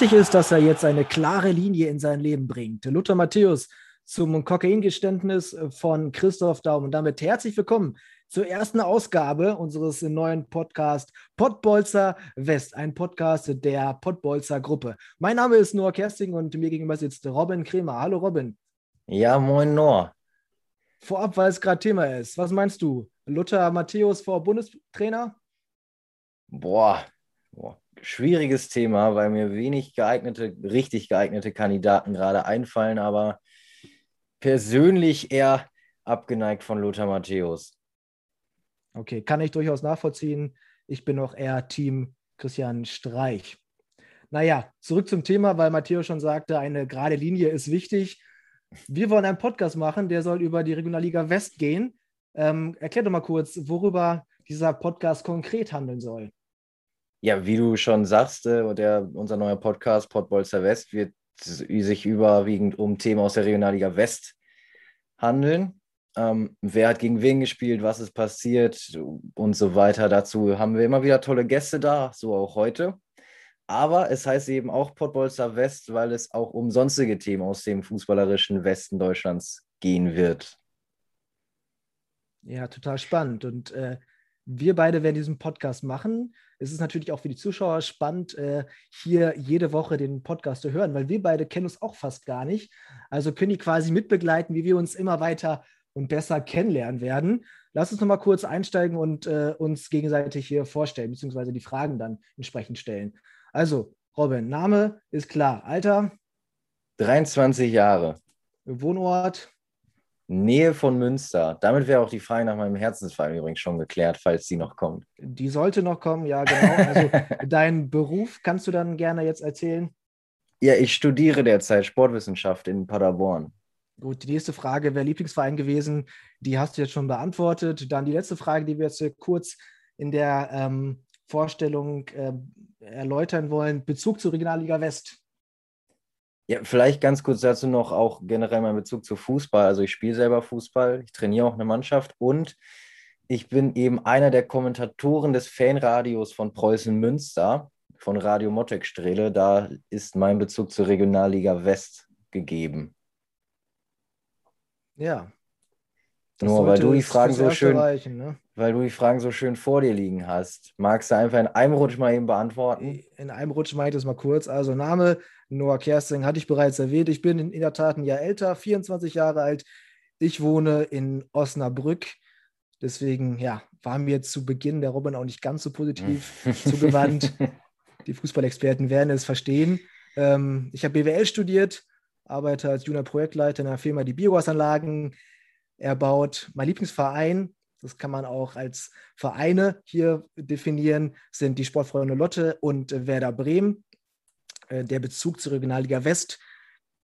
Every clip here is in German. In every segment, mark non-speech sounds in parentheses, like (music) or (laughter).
Wichtig ist, dass er jetzt eine klare Linie in sein Leben bringt. Luther Matthäus zum Kokaingeständnis von Christoph Daum. Und damit herzlich willkommen zur ersten Ausgabe unseres neuen Podcasts Pottbolzer West, ein Podcast der Pottbolzer Gruppe. Mein Name ist Noah Kersting und mir gegenüber sitzt Robin Kremer. Hallo Robin. Ja, moin Noah. Vorab, weil es gerade Thema ist. Was meinst du? Luther Matthäus vor Bundestrainer? Boah, boah schwieriges Thema, weil mir wenig geeignete, richtig geeignete Kandidaten gerade einfallen, aber persönlich eher abgeneigt von Lothar Matthäus. Okay, kann ich durchaus nachvollziehen. Ich bin noch eher Team Christian Streich. Naja, zurück zum Thema, weil Matthäus schon sagte, eine gerade Linie ist wichtig. Wir wollen einen Podcast machen, der soll über die Regionalliga West gehen. Ähm, erklär doch mal kurz, worüber dieser Podcast konkret handeln soll. Ja, wie du schon sagst, äh, der, unser neuer Podcast Podbolzer West wird sich überwiegend um Themen aus der Regionalliga West handeln. Ähm, wer hat gegen wen gespielt, was ist passiert und so weiter. Dazu haben wir immer wieder tolle Gäste da, so auch heute. Aber es heißt eben auch Podbolzer West, weil es auch um sonstige Themen aus dem fußballerischen Westen Deutschlands gehen wird. Ja, total spannend. Und äh, wir beide werden diesen Podcast machen. Es ist natürlich auch für die Zuschauer spannend, äh, hier jede Woche den Podcast zu hören, weil wir beide kennen uns auch fast gar nicht. Also können die quasi mitbegleiten, wie wir uns immer weiter und besser kennenlernen werden. Lass uns nochmal kurz einsteigen und äh, uns gegenseitig hier vorstellen, beziehungsweise die Fragen dann entsprechend stellen. Also, Robin, Name ist klar. Alter? 23 Jahre. Wohnort? Nähe von Münster. Damit wäre auch die Frage nach meinem Herzensfall übrigens schon geklärt, falls sie noch kommt. Die sollte noch kommen, ja, genau. Also (laughs) deinen Beruf kannst du dann gerne jetzt erzählen? Ja, ich studiere derzeit Sportwissenschaft in Paderborn. Gut, die nächste Frage wäre Lieblingsverein gewesen. Die hast du jetzt schon beantwortet. Dann die letzte Frage, die wir jetzt kurz in der ähm, Vorstellung äh, erläutern wollen: Bezug zur Regionalliga West. Ja, vielleicht ganz kurz dazu noch auch generell mein Bezug zu Fußball. Also ich spiele selber Fußball, ich trainiere auch eine Mannschaft und ich bin eben einer der Kommentatoren des Fanradios von Preußen Münster, von Radio Mottek Strehle. Da ist mein Bezug zur Regionalliga West gegeben. Ja. Nur weil du die Fragen so schön, ne? weil du die Fragen so schön vor dir liegen hast, magst du einfach in einem Rutsch mal eben beantworten? In einem Rutsch mache ich das mal kurz. Also Name Noah Kersting hatte ich bereits erwähnt. Ich bin in, der Tat ein Jahr älter, 24 Jahre alt. Ich wohne in Osnabrück. Deswegen, ja, war mir zu Beginn der Robin auch nicht ganz so positiv (laughs) zugewandt. Die Fußballexperten werden es verstehen. Ähm, ich habe BWL studiert, arbeite als Junior-Projektleiter in einer Firma, die Biogasanlagen erbaut. Mein Lieblingsverein, das kann man auch als Vereine hier definieren, sind die Sportfreunde Lotte und Werder Bremen. Äh, der Bezug zur Regionalliga West,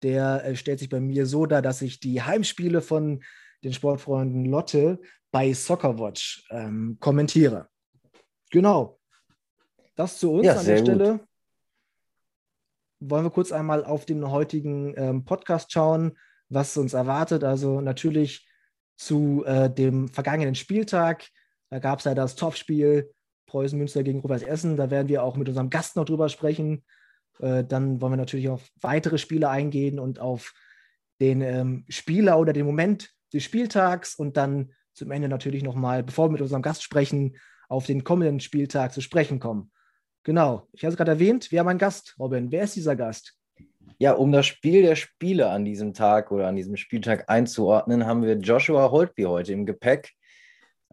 der äh, stellt sich bei mir so dar, dass ich die Heimspiele von den Sportfreunden Lotte bei Soccerwatch ähm, kommentiere. Genau. Das zu uns ja, an der Stelle. Gut. Wollen wir kurz einmal auf den heutigen ähm, Podcast schauen, was uns erwartet. Also natürlich zu äh, dem vergangenen Spieltag. Da gab es ja das Topspiel Preußen Münster gegen Rot-Weiß Essen. Da werden wir auch mit unserem Gast noch drüber sprechen. Äh, dann wollen wir natürlich auf weitere Spiele eingehen und auf den ähm, Spieler oder den Moment des Spieltags und dann zum Ende natürlich nochmal, bevor wir mit unserem Gast sprechen, auf den kommenden Spieltag zu sprechen kommen. Genau, ich habe es gerade erwähnt, wir haben einen Gast, Robin. Wer ist dieser Gast? Ja, um das Spiel der Spiele an diesem Tag oder an diesem Spieltag einzuordnen, haben wir Joshua Holtby heute im Gepäck.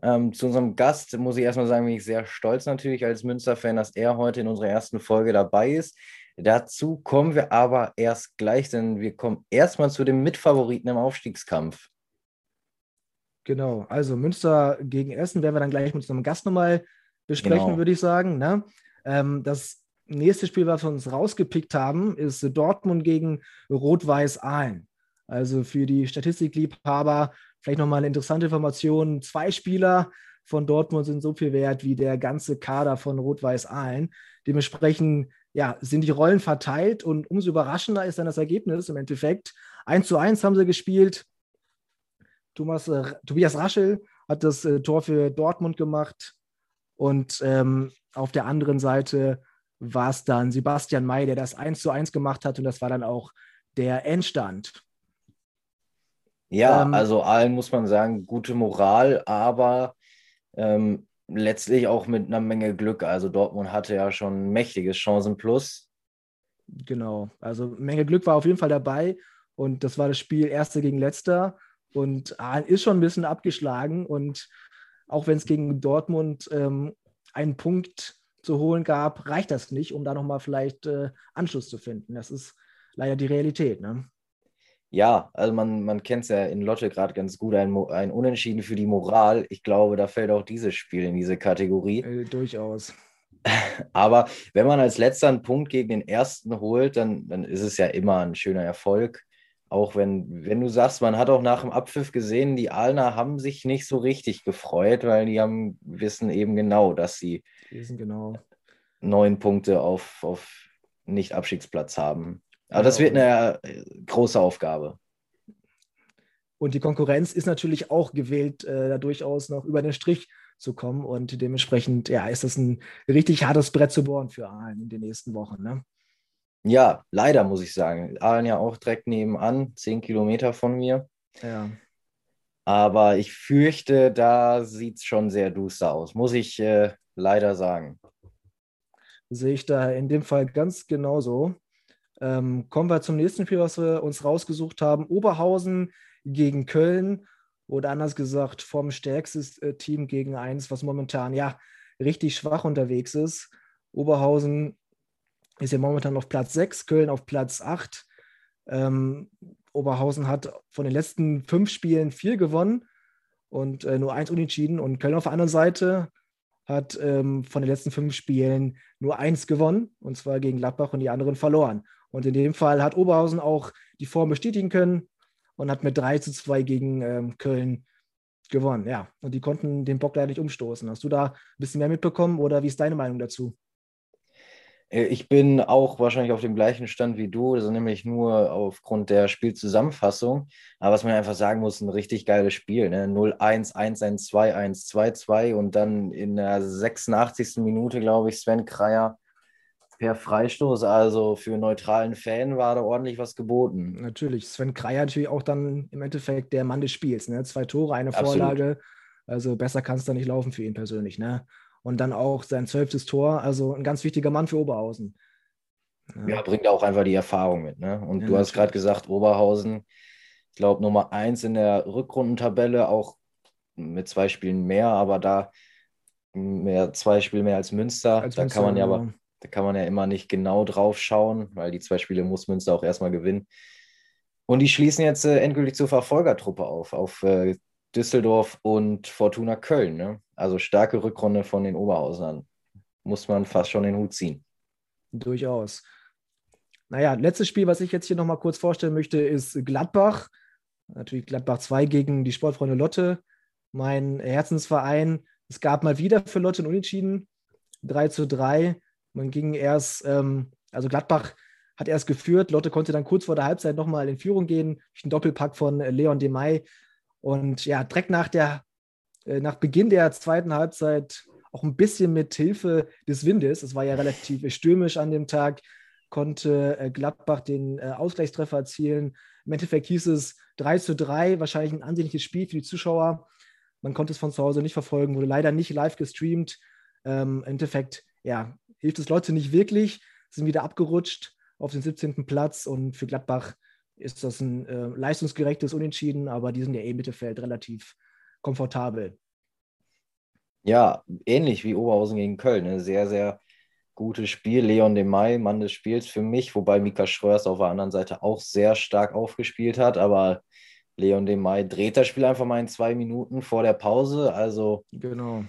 Ähm, zu unserem Gast muss ich erstmal sagen, bin ich sehr stolz natürlich als Münster-Fan, dass er heute in unserer ersten Folge dabei ist. Dazu kommen wir aber erst gleich, denn wir kommen erstmal zu dem Mitfavoriten im Aufstiegskampf. Genau, also Münster gegen Essen werden wir dann gleich mit unserem Gast nochmal besprechen, genau. würde ich sagen. Ne? Ähm, das nächste Spiel, was wir uns rausgepickt haben, ist Dortmund gegen Rot-Weiß Aalen. Also für die Statistikliebhaber vielleicht nochmal eine interessante Information. Zwei Spieler von Dortmund sind so viel wert wie der ganze Kader von Rot-Weiß Aalen. Dementsprechend ja, sind die Rollen verteilt und umso überraschender ist dann das Ergebnis im Endeffekt. 1 zu 1 haben sie gespielt. Thomas, äh, Tobias Raschel hat das äh, Tor für Dortmund gemacht. Und ähm, auf der anderen Seite war es dann Sebastian May, der das 1 zu 1 gemacht hat. Und das war dann auch der Endstand. Ja, ähm, also allen muss man sagen, gute Moral, aber ähm, letztlich auch mit einer Menge Glück. Also Dortmund hatte ja schon ein mächtiges Chancenplus. Genau, also Menge Glück war auf jeden Fall dabei und das war das Spiel Erster gegen Letzter und Aalen ist schon ein bisschen abgeschlagen und auch wenn es gegen Dortmund ähm, einen Punkt zu holen gab, reicht das nicht, um da nochmal vielleicht äh, Anschluss zu finden. Das ist leider die Realität. Ne? Ja, also man, man kennt es ja in Lotte gerade ganz gut, ein, ein Unentschieden für die Moral. Ich glaube, da fällt auch dieses Spiel in diese Kategorie. Äh, durchaus. (laughs) Aber wenn man als letzter einen Punkt gegen den ersten holt, dann, dann ist es ja immer ein schöner Erfolg. Auch wenn, wenn du sagst, man hat auch nach dem Abpfiff gesehen, die Aalner haben sich nicht so richtig gefreut, weil die haben, wissen eben genau, dass sie genau. neun Punkte auf, auf Nicht-Abstiegsplatz haben. Aber das wird eine äh, große Aufgabe. Und die Konkurrenz ist natürlich auch gewählt, äh, da durchaus noch über den Strich zu kommen. Und dementsprechend, ja, ist das ein richtig hartes Brett zu bohren für Aalen in den nächsten Wochen. Ne? Ja, leider muss ich sagen. Aalen ja auch direkt nebenan, zehn Kilometer von mir. Ja. Aber ich fürchte, da sieht es schon sehr duster aus, muss ich äh, leider sagen. Sehe ich da in dem Fall ganz genauso. Ähm, kommen wir zum nächsten Spiel, was wir uns rausgesucht haben. Oberhausen gegen Köln oder anders gesagt vom stärkstes äh, Team gegen eins, was momentan ja richtig schwach unterwegs ist. Oberhausen ist ja momentan auf Platz 6, Köln auf Platz 8. Ähm, Oberhausen hat von den letzten fünf Spielen vier gewonnen und äh, nur eins unentschieden. Und Köln auf der anderen Seite hat ähm, von den letzten fünf Spielen nur eins gewonnen, und zwar gegen Gladbach und die anderen verloren. Und in dem Fall hat Oberhausen auch die Form bestätigen können und hat mit 3 zu 2 gegen ähm, Köln gewonnen. Ja, und die konnten den Bock leider nicht umstoßen. Hast du da ein bisschen mehr mitbekommen oder wie ist deine Meinung dazu? Äh, ich bin auch wahrscheinlich auf dem gleichen Stand wie du, also nämlich nur aufgrund der Spielzusammenfassung. Aber was man einfach sagen muss, ein richtig geiles Spiel. Ne? 0-1, 1-1, 2-1, 2-2 und dann in der 86. Minute, glaube ich, Sven Kreier per Freistoß. Also für neutralen Fan war da ordentlich was geboten. Natürlich. Sven Kreier natürlich auch dann im Endeffekt der Mann des Spiels. Ne? Zwei Tore, eine Absolut. Vorlage. Also besser kann es da nicht laufen für ihn persönlich. Ne? Und dann auch sein zwölftes Tor. Also ein ganz wichtiger Mann für Oberhausen. Ja, ja bringt auch einfach die Erfahrung mit. Ne? Und ja, du hast gerade gesagt, Oberhausen, ich glaube, Nummer eins in der Rückrundentabelle, auch mit zwei Spielen mehr, aber da mehr, zwei Spiele mehr als Münster. Als da Münster, kann man ja aber genau. Da kann man ja immer nicht genau drauf schauen, weil die zwei Spiele muss Münster auch erstmal gewinnen. Und die schließen jetzt äh, endgültig zur Verfolgertruppe auf, auf äh, Düsseldorf und Fortuna Köln. Ne? Also starke Rückrunde von den Oberhausern. Muss man fast schon den Hut ziehen. Durchaus. Naja, letztes Spiel, was ich jetzt hier nochmal kurz vorstellen möchte, ist Gladbach. Natürlich Gladbach 2 gegen die Sportfreunde Lotte. Mein Herzensverein. Es gab mal wieder für Lotte ein Unentschieden. 3 zu 3. Man ging erst, ähm, also Gladbach hat erst geführt, Lotte konnte dann kurz vor der Halbzeit nochmal in Führung gehen, durch einen Doppelpack von Leon Demay. Und ja, direkt nach, der, nach Beginn der zweiten Halbzeit auch ein bisschen mit Hilfe des Windes, es war ja relativ stürmisch an dem Tag, konnte äh, Gladbach den äh, Ausgleichstreffer erzielen. Im Endeffekt hieß es 3 zu 3, wahrscheinlich ein ansehnliches Spiel für die Zuschauer. Man konnte es von zu Hause nicht verfolgen, wurde leider nicht live gestreamt. Ähm, Im Endeffekt, ja, hilft es Leute nicht wirklich, sind wieder abgerutscht auf den 17. Platz und für Gladbach ist das ein äh, leistungsgerechtes Unentschieden, aber die sind ja eh im Mittelfeld relativ komfortabel. Ja, ähnlich wie Oberhausen gegen Köln. Ein ne? sehr, sehr gutes Spiel. Leon de May, Mann des Spiels für mich, wobei Mika Schröers auf der anderen Seite auch sehr stark aufgespielt hat. Aber Leon Demay dreht das Spiel einfach mal in zwei Minuten vor der Pause. Also genau.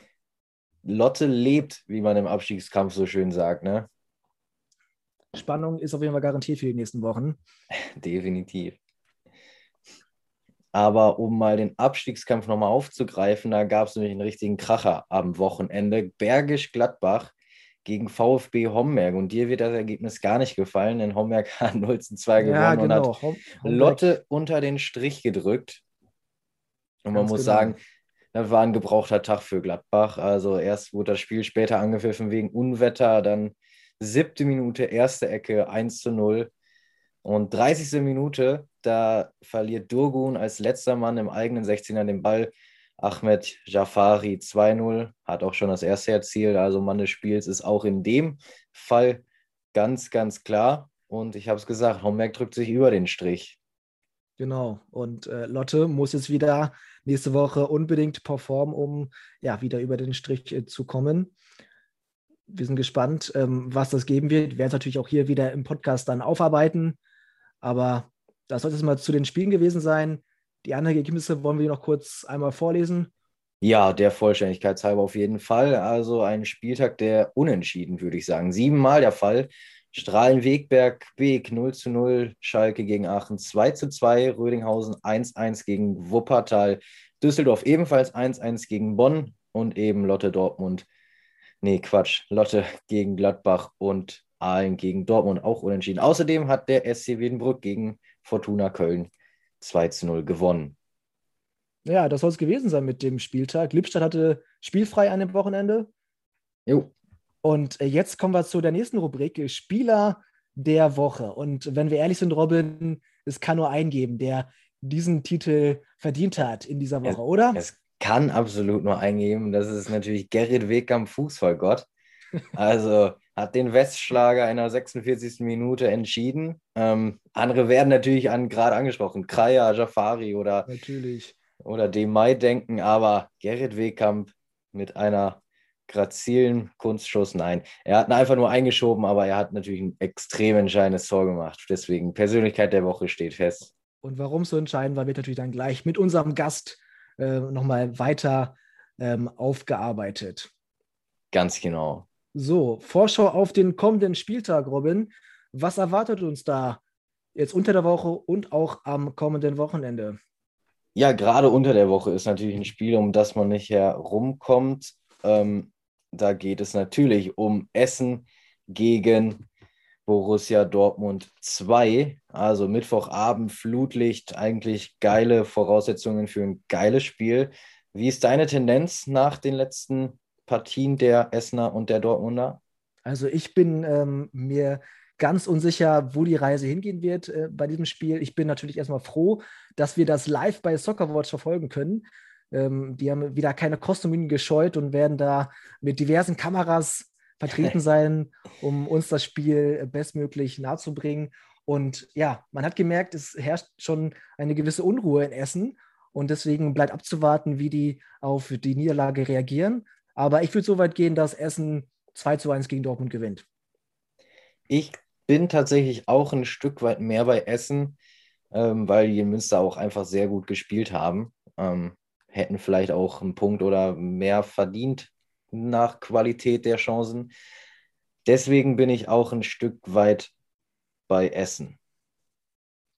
Lotte lebt, wie man im Abstiegskampf so schön sagt, ne? Spannung ist auf jeden Fall garantiert für die nächsten Wochen. (laughs) Definitiv. Aber um mal den Abstiegskampf nochmal aufzugreifen, da gab es nämlich einen richtigen Kracher am Wochenende. Bergisch Gladbach gegen VfB Homberg. Und dir wird das Ergebnis gar nicht gefallen, denn Homberg (laughs) hat 0 zu 2 gewonnen ja, genau. und hat Hom Lotte unter den Strich gedrückt. Und man Ganz muss genau. sagen, das war ein gebrauchter Tag für Gladbach. Also erst wurde das Spiel später angepfiffen wegen Unwetter, dann siebte Minute, erste Ecke, 1 zu 0. Und 30. Minute, da verliert Durgun als letzter Mann im eigenen 16er den Ball. Ahmed Jafari 2-0, hat auch schon das erste erzielt. Also Mann des Spiels ist auch in dem Fall ganz, ganz klar. Und ich habe es gesagt, Homberg drückt sich über den Strich. Genau. Und äh, Lotte muss jetzt wieder nächste Woche unbedingt performen, um ja wieder über den Strich äh, zu kommen. Wir sind gespannt, ähm, was das geben wird. Wir werden es natürlich auch hier wieder im Podcast dann aufarbeiten. Aber das sollte es mal zu den Spielen gewesen sein. Die anderen Ergebnisse wollen wir noch kurz einmal vorlesen. Ja, der Vollständigkeit halber auf jeden Fall. Also ein Spieltag der Unentschieden, würde ich sagen. Siebenmal der Fall. Strahlen Wegberg, Beek 0 zu 0, Schalke gegen Aachen 2 zu 2, Rödinghausen 1-1 gegen Wuppertal, Düsseldorf ebenfalls 1-1 gegen Bonn und eben Lotte Dortmund. Nee, Quatsch. Lotte gegen Gladbach und Aalen gegen Dortmund auch unentschieden. Außerdem hat der SC Wiedenbrück gegen Fortuna Köln 2 zu 0 gewonnen. Ja, das soll es gewesen sein mit dem Spieltag. Lippstadt hatte spielfrei an dem Wochenende. Jo. Und äh, jetzt kommen wir zu der nächsten Rubrik: Spieler der Woche. Und wenn wir ehrlich sind, Robin, es kann nur einen geben, der diesen Titel verdient hat in dieser Woche, es, oder? Es kann absolut nur einen geben. Das ist natürlich Gerrit Wegkamp, Fußballgott. Also hat den Westschlager in der 46. Minute entschieden. Ähm, andere werden natürlich an gerade angesprochen, Kraya, Jafari oder, natürlich. oder Demai denken, aber Gerrit Wegkamp mit einer grazilen Kunstschuss, nein. Er hat einfach nur eingeschoben, aber er hat natürlich ein extrem entscheidendes Tor gemacht. Deswegen Persönlichkeit der Woche steht fest. Und warum so entscheidend war, wird natürlich dann gleich mit unserem Gast äh, nochmal weiter ähm, aufgearbeitet. Ganz genau. So, Vorschau auf den kommenden Spieltag, Robin. Was erwartet uns da jetzt unter der Woche und auch am kommenden Wochenende? Ja, gerade unter der Woche ist natürlich ein Spiel, um das man nicht herumkommt. Ähm, da geht es natürlich um Essen gegen Borussia Dortmund 2. Also Mittwochabend, Flutlicht, eigentlich geile Voraussetzungen für ein geiles Spiel. Wie ist deine Tendenz nach den letzten Partien der Essener und der Dortmunder? Also ich bin ähm, mir ganz unsicher, wo die Reise hingehen wird äh, bei diesem Spiel. Ich bin natürlich erstmal froh, dass wir das live bei Soccerwatch verfolgen können. Ähm, die haben wieder keine Kosten gescheut und werden da mit diversen Kameras vertreten (laughs) sein, um uns das Spiel bestmöglich nahezubringen. Und ja, man hat gemerkt, es herrscht schon eine gewisse Unruhe in Essen. Und deswegen bleibt abzuwarten, wie die auf die Niederlage reagieren. Aber ich würde so weit gehen, dass Essen 2 zu 1 gegen Dortmund gewinnt. Ich bin tatsächlich auch ein Stück weit mehr bei Essen, ähm, weil die in Münster auch einfach sehr gut gespielt haben. Ähm, hätten vielleicht auch einen Punkt oder mehr verdient nach Qualität der Chancen. Deswegen bin ich auch ein Stück weit bei Essen.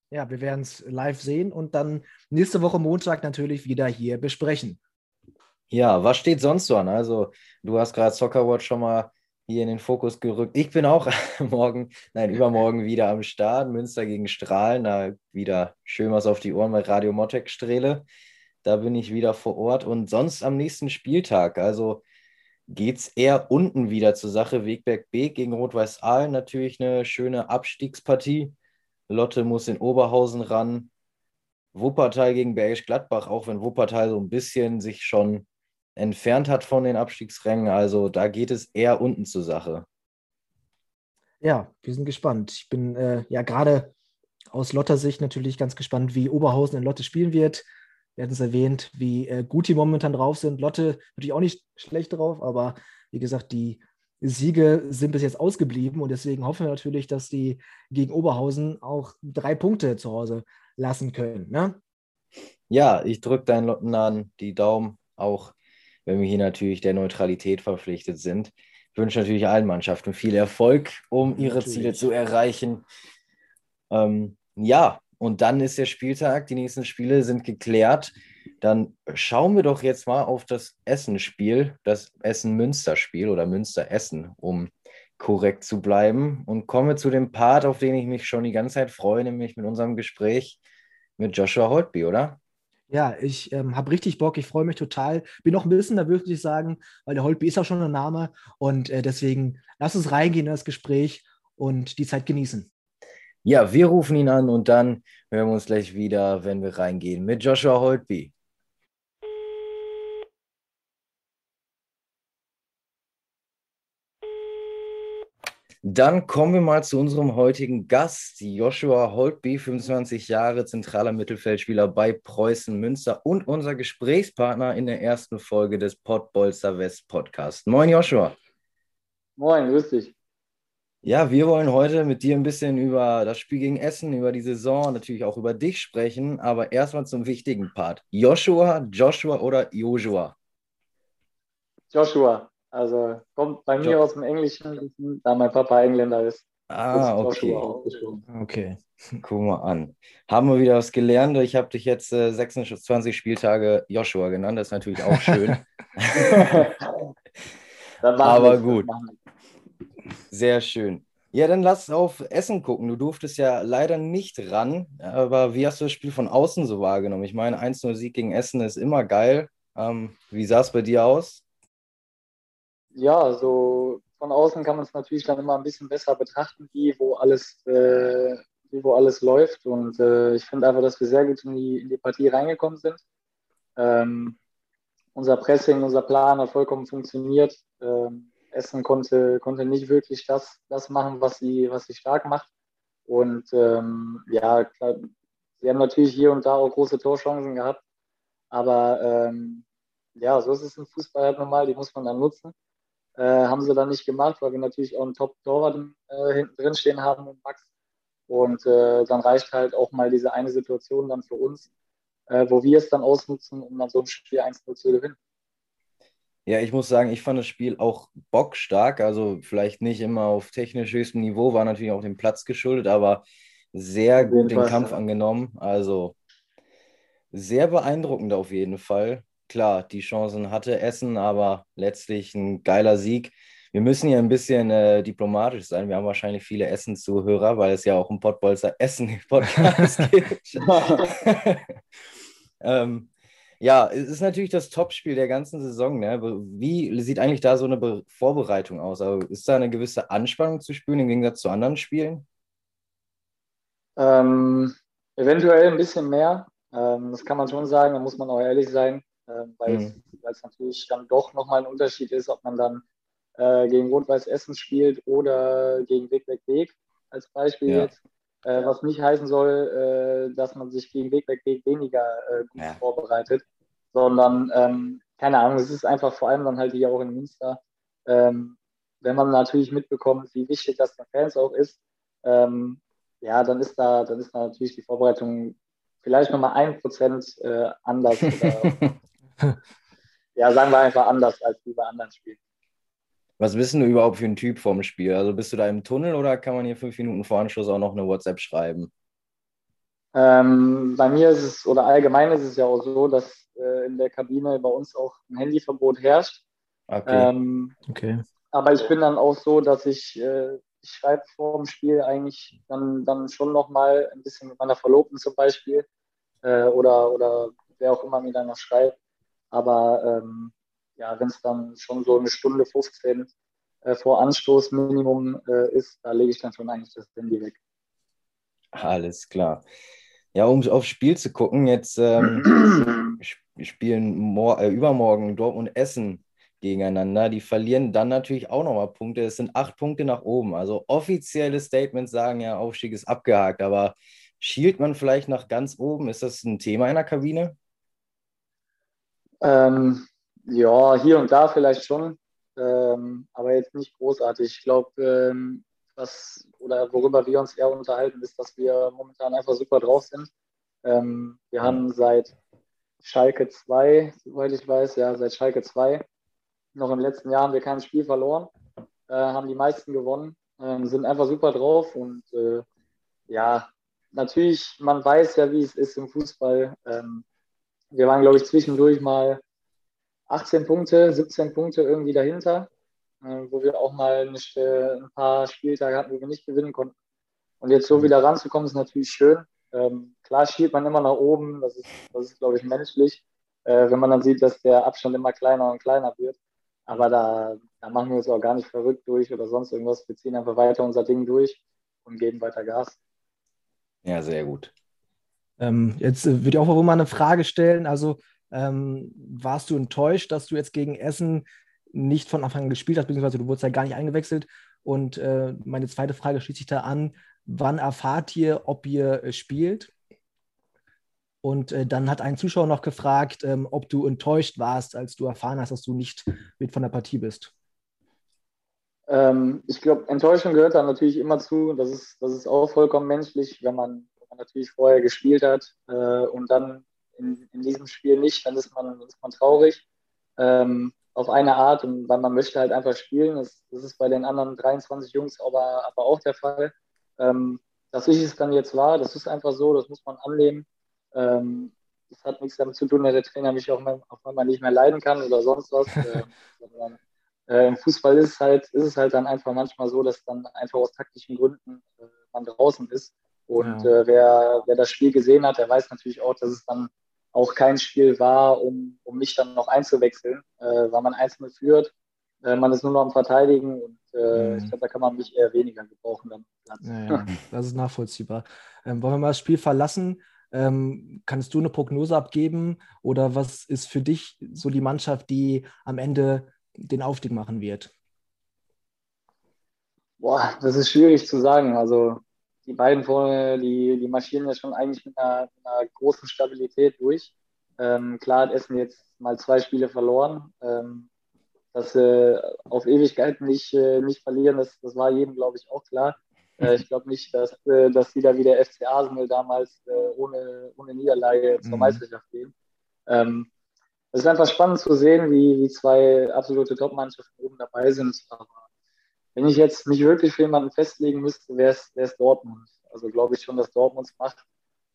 Ja, wir werden es live sehen und dann nächste Woche Montag natürlich wieder hier besprechen. Ja, was steht sonst so an? Also, du hast gerade Soccerwatch schon mal hier in den Fokus gerückt. Ich bin auch (laughs) morgen, nein, (laughs) übermorgen wieder am Start. Münster gegen Strahlen, da wieder schön was auf die Ohren bei Radio Mottek Strehle. Da bin ich wieder vor Ort und sonst am nächsten Spieltag. Also geht es eher unten wieder zur Sache. Wegberg B gegen Rot-Weiß Aalen natürlich eine schöne Abstiegspartie. Lotte muss in Oberhausen ran. Wuppertal gegen Bergisch Gladbach, auch wenn Wuppertal so ein bisschen sich schon entfernt hat von den Abstiegsrängen. Also da geht es eher unten zur Sache. Ja, wir sind gespannt. Ich bin äh, ja gerade aus Lotter Sicht natürlich ganz gespannt, wie Oberhausen in Lotte spielen wird. Wir hatten es erwähnt, wie äh, gut die momentan drauf sind. Lotte natürlich auch nicht schlecht drauf, aber wie gesagt, die Siege sind bis jetzt ausgeblieben und deswegen hoffen wir natürlich, dass die gegen Oberhausen auch drei Punkte zu Hause lassen können. Ne? Ja, ich drücke deinen Lotten die Daumen, auch wenn wir hier natürlich der Neutralität verpflichtet sind. Ich wünsche natürlich allen Mannschaften viel Erfolg, um ihre natürlich. Ziele zu erreichen. Ähm, ja, und dann ist der Spieltag, die nächsten Spiele sind geklärt. Dann schauen wir doch jetzt mal auf das Essen-Spiel, das Essen-Münster-Spiel oder Münster-Essen, um korrekt zu bleiben. Und komme zu dem Part, auf den ich mich schon die ganze Zeit freue, nämlich mit unserem Gespräch mit Joshua Holtby, oder? Ja, ich ähm, habe richtig Bock, ich freue mich total. Bin noch ein bisschen nervös, muss ich sagen, weil der Holtby ist auch schon ein Name. Und äh, deswegen lass uns reingehen in das Gespräch und die Zeit genießen. Ja, wir rufen ihn an und dann hören wir uns gleich wieder, wenn wir reingehen mit Joshua Holtby. Dann kommen wir mal zu unserem heutigen Gast, Joshua Holtby, 25 Jahre zentraler Mittelfeldspieler bei Preußen Münster und unser Gesprächspartner in der ersten Folge des Pottbolzer West Podcast. Moin Joshua. Moin, grüß dich. Ja, wir wollen heute mit dir ein bisschen über das Spiel gegen Essen, über die Saison, natürlich auch über dich sprechen, aber erstmal zum wichtigen Part. Joshua, Joshua oder Joshua? Joshua. Also kommt bei mir jo aus dem Englischen, da mein Papa Engländer ist. Ah, okay. Okay, (laughs) guck mal an. Haben wir wieder was gelernt. Ich habe dich jetzt äh, 26 Spieltage Joshua genannt. Das ist natürlich auch schön. (laughs) (laughs) Aber gut. Sehr schön. Ja, dann lass auf Essen gucken. Du durftest ja leider nicht ran, aber wie hast du das Spiel von außen so wahrgenommen? Ich meine, 1-0-Sieg gegen Essen ist immer geil. Ähm, wie sah es bei dir aus? Ja, so von außen kann man es natürlich dann immer ein bisschen besser betrachten, wie wo alles, äh, wie wo alles läuft. Und äh, ich finde einfach, dass wir sehr gut in die, in die Partie reingekommen sind. Ähm, unser Pressing, unser Plan hat vollkommen funktioniert. Ähm, Essen konnte, konnte nicht wirklich das, das machen, was sie, was sie stark macht. Und ähm, ja, klar, sie haben natürlich hier und da auch große Torchancen gehabt. Aber ähm, ja, so ist es im Fußball halt normal, die muss man dann nutzen. Äh, haben sie dann nicht gemacht, weil wir natürlich auch einen Top-Torwart äh, hinten drin stehen haben mit Max. Und äh, dann reicht halt auch mal diese eine Situation dann für uns, äh, wo wir es dann ausnutzen, um dann so ein Spiel 1-0 zu gewinnen. Ja, ich muss sagen, ich fand das Spiel auch bockstark. Also vielleicht nicht immer auf technisch höchstem Niveau, war natürlich auch dem Platz geschuldet, aber sehr gut den Kampf ja. angenommen. Also sehr beeindruckend auf jeden Fall klar, die Chancen hatte Essen, aber letztlich ein geiler Sieg. Wir müssen hier ein bisschen äh, diplomatisch sein. Wir haben wahrscheinlich viele Essen-Zuhörer, weil es ja auch ein Pottbolzer Essen-Podcast gibt. (laughs) (laughs) ähm, ja, es ist natürlich das Topspiel der ganzen Saison. Ne? Wie sieht eigentlich da so eine Be Vorbereitung aus? Also ist da eine gewisse Anspannung zu spüren im Gegensatz zu anderen Spielen? Ähm, eventuell ein bisschen mehr. Ähm, das kann man schon sagen, da muss man auch ehrlich sein weil mhm. es natürlich dann doch nochmal ein Unterschied ist, ob man dann äh, gegen Rot-Weiß Essen spielt oder gegen Weg, Weg, Weg als Beispiel ja. jetzt. Äh, was nicht heißen soll, äh, dass man sich gegen Weg, Weg, Weg weniger äh, gut ja. vorbereitet, sondern, ähm, keine Ahnung, es ist einfach vor allem dann halt hier auch in Münster, ähm, wenn man natürlich mitbekommt, wie wichtig das den Fans auch ist, ähm, ja, dann ist da, dann ist da natürlich die Vorbereitung vielleicht nochmal ein Prozent äh, anders (laughs) oder ja, sagen wir einfach anders als wie bei anderen Spielen. Was bist du überhaupt für ein Typ vorm Spiel? Also bist du da im Tunnel oder kann man hier fünf Minuten vor Anschluss auch noch eine WhatsApp schreiben? Ähm, bei mir ist es, oder allgemein ist es ja auch so, dass äh, in der Kabine bei uns auch ein Handyverbot herrscht. Okay. Ähm, okay. Aber ich bin dann auch so, dass ich, äh, ich schreibe vor dem Spiel eigentlich dann, dann schon nochmal ein bisschen mit meiner Verlobten zum Beispiel äh, oder, oder wer auch immer mir dann noch schreibt. Aber ähm, ja, wenn es dann schon so eine Stunde 15 äh, vor Anstoß Minimum äh, ist, da lege ich dann schon eigentlich das Handy weg. Alles klar. Ja, um aufs Spiel zu gucken, jetzt ähm, (clears throat) spielen äh, übermorgen Dortmund Essen gegeneinander. Die verlieren dann natürlich auch nochmal Punkte. Es sind acht Punkte nach oben. Also offizielle Statements sagen ja, Aufstieg ist abgehakt. Aber schielt man vielleicht nach ganz oben? Ist das ein Thema in der Kabine? Ähm, ja, hier und da vielleicht schon, ähm, aber jetzt nicht großartig. Ich glaube, ähm, was oder worüber wir uns eher unterhalten, ist, dass wir momentan einfach super drauf sind. Ähm, wir haben seit Schalke 2, soweit ich weiß, ja, seit Schalke 2, noch im letzten Jahr haben wir kein Spiel verloren, äh, haben die meisten gewonnen, äh, sind einfach super drauf und äh, ja, natürlich, man weiß ja, wie es ist im Fußball. Ähm, wir waren, glaube ich, zwischendurch mal 18 Punkte, 17 Punkte irgendwie dahinter, äh, wo wir auch mal nicht, äh, ein paar Spieltage hatten, wo wir nicht gewinnen konnten. Und jetzt so wieder ranzukommen, ist natürlich schön. Ähm, klar schielt man immer nach oben, das ist, das ist glaube ich, menschlich, äh, wenn man dann sieht, dass der Abstand immer kleiner und kleiner wird. Aber da, da machen wir uns auch gar nicht verrückt durch oder sonst irgendwas. Wir ziehen einfach weiter unser Ding durch und geben weiter Gas. Ja, sehr gut. Ähm, jetzt äh, würde ich auch mal eine Frage stellen. Also, ähm, warst du enttäuscht, dass du jetzt gegen Essen nicht von Anfang an gespielt hast, beziehungsweise du wurdest ja gar nicht eingewechselt? Und äh, meine zweite Frage schließt sich da an: Wann erfahrt ihr, ob ihr äh, spielt? Und äh, dann hat ein Zuschauer noch gefragt, ähm, ob du enttäuscht warst, als du erfahren hast, dass du nicht mit von der Partie bist. Ähm, ich glaube, Enttäuschung gehört da natürlich immer zu. Das ist, das ist auch vollkommen menschlich, wenn man, man natürlich vorher gespielt hat äh, und dann in, in, diesem Spiel nicht, dann ist man, ist man traurig. Ähm, auf eine Art und weil man möchte halt einfach spielen. Das, das ist bei den anderen 23 Jungs aber, aber auch der Fall. Ähm, dass ich es dann jetzt war, das ist einfach so, das muss man annehmen. Ähm, das hat nichts damit zu tun, dass der Trainer mich auch manchmal nicht mehr leiden kann oder sonst was. (laughs) äh, sondern, äh, Im Fußball ist es, halt, ist es halt dann einfach manchmal so, dass dann einfach aus taktischen Gründen äh, man draußen ist. Und ja. Äh, wer, wer das Spiel gesehen hat, der weiß natürlich auch, dass es dann auch kein Spiel war, um, um mich dann noch einzuwechseln, äh, weil man einzeln führt. Äh, man ist nur noch am Verteidigen und äh, mhm. ich glaube, da kann man mich eher weniger gebrauchen. Dann ja, ja, das ist nachvollziehbar. Ähm, wollen wir mal das Spiel verlassen? Ähm, kannst du eine Prognose abgeben oder was ist für dich so die Mannschaft, die am Ende den Aufstieg machen wird? Boah, das ist schwierig zu sagen. Also die beiden vorne, die, die marschieren ja schon eigentlich mit einer, mit einer großen Stabilität durch. Ähm, klar hat Essen jetzt mal zwei Spiele verloren. Ähm, dass sie auf Ewigkeit nicht, äh, nicht verlieren, das, das war jedem, glaube ich, auch klar. Äh, ich glaube nicht, dass, äh, dass sie da wie der FC Arsenal damals äh, ohne, ohne Niederlage zur mhm. Meisterschaft gehen. Ähm, es ist einfach spannend zu sehen, wie, wie zwei absolute Top-Mannschaften oben dabei sind. Aber wenn ich jetzt mich wirklich für jemanden festlegen müsste, wäre es Dortmund. Also glaube ich schon, dass Dortmund es macht,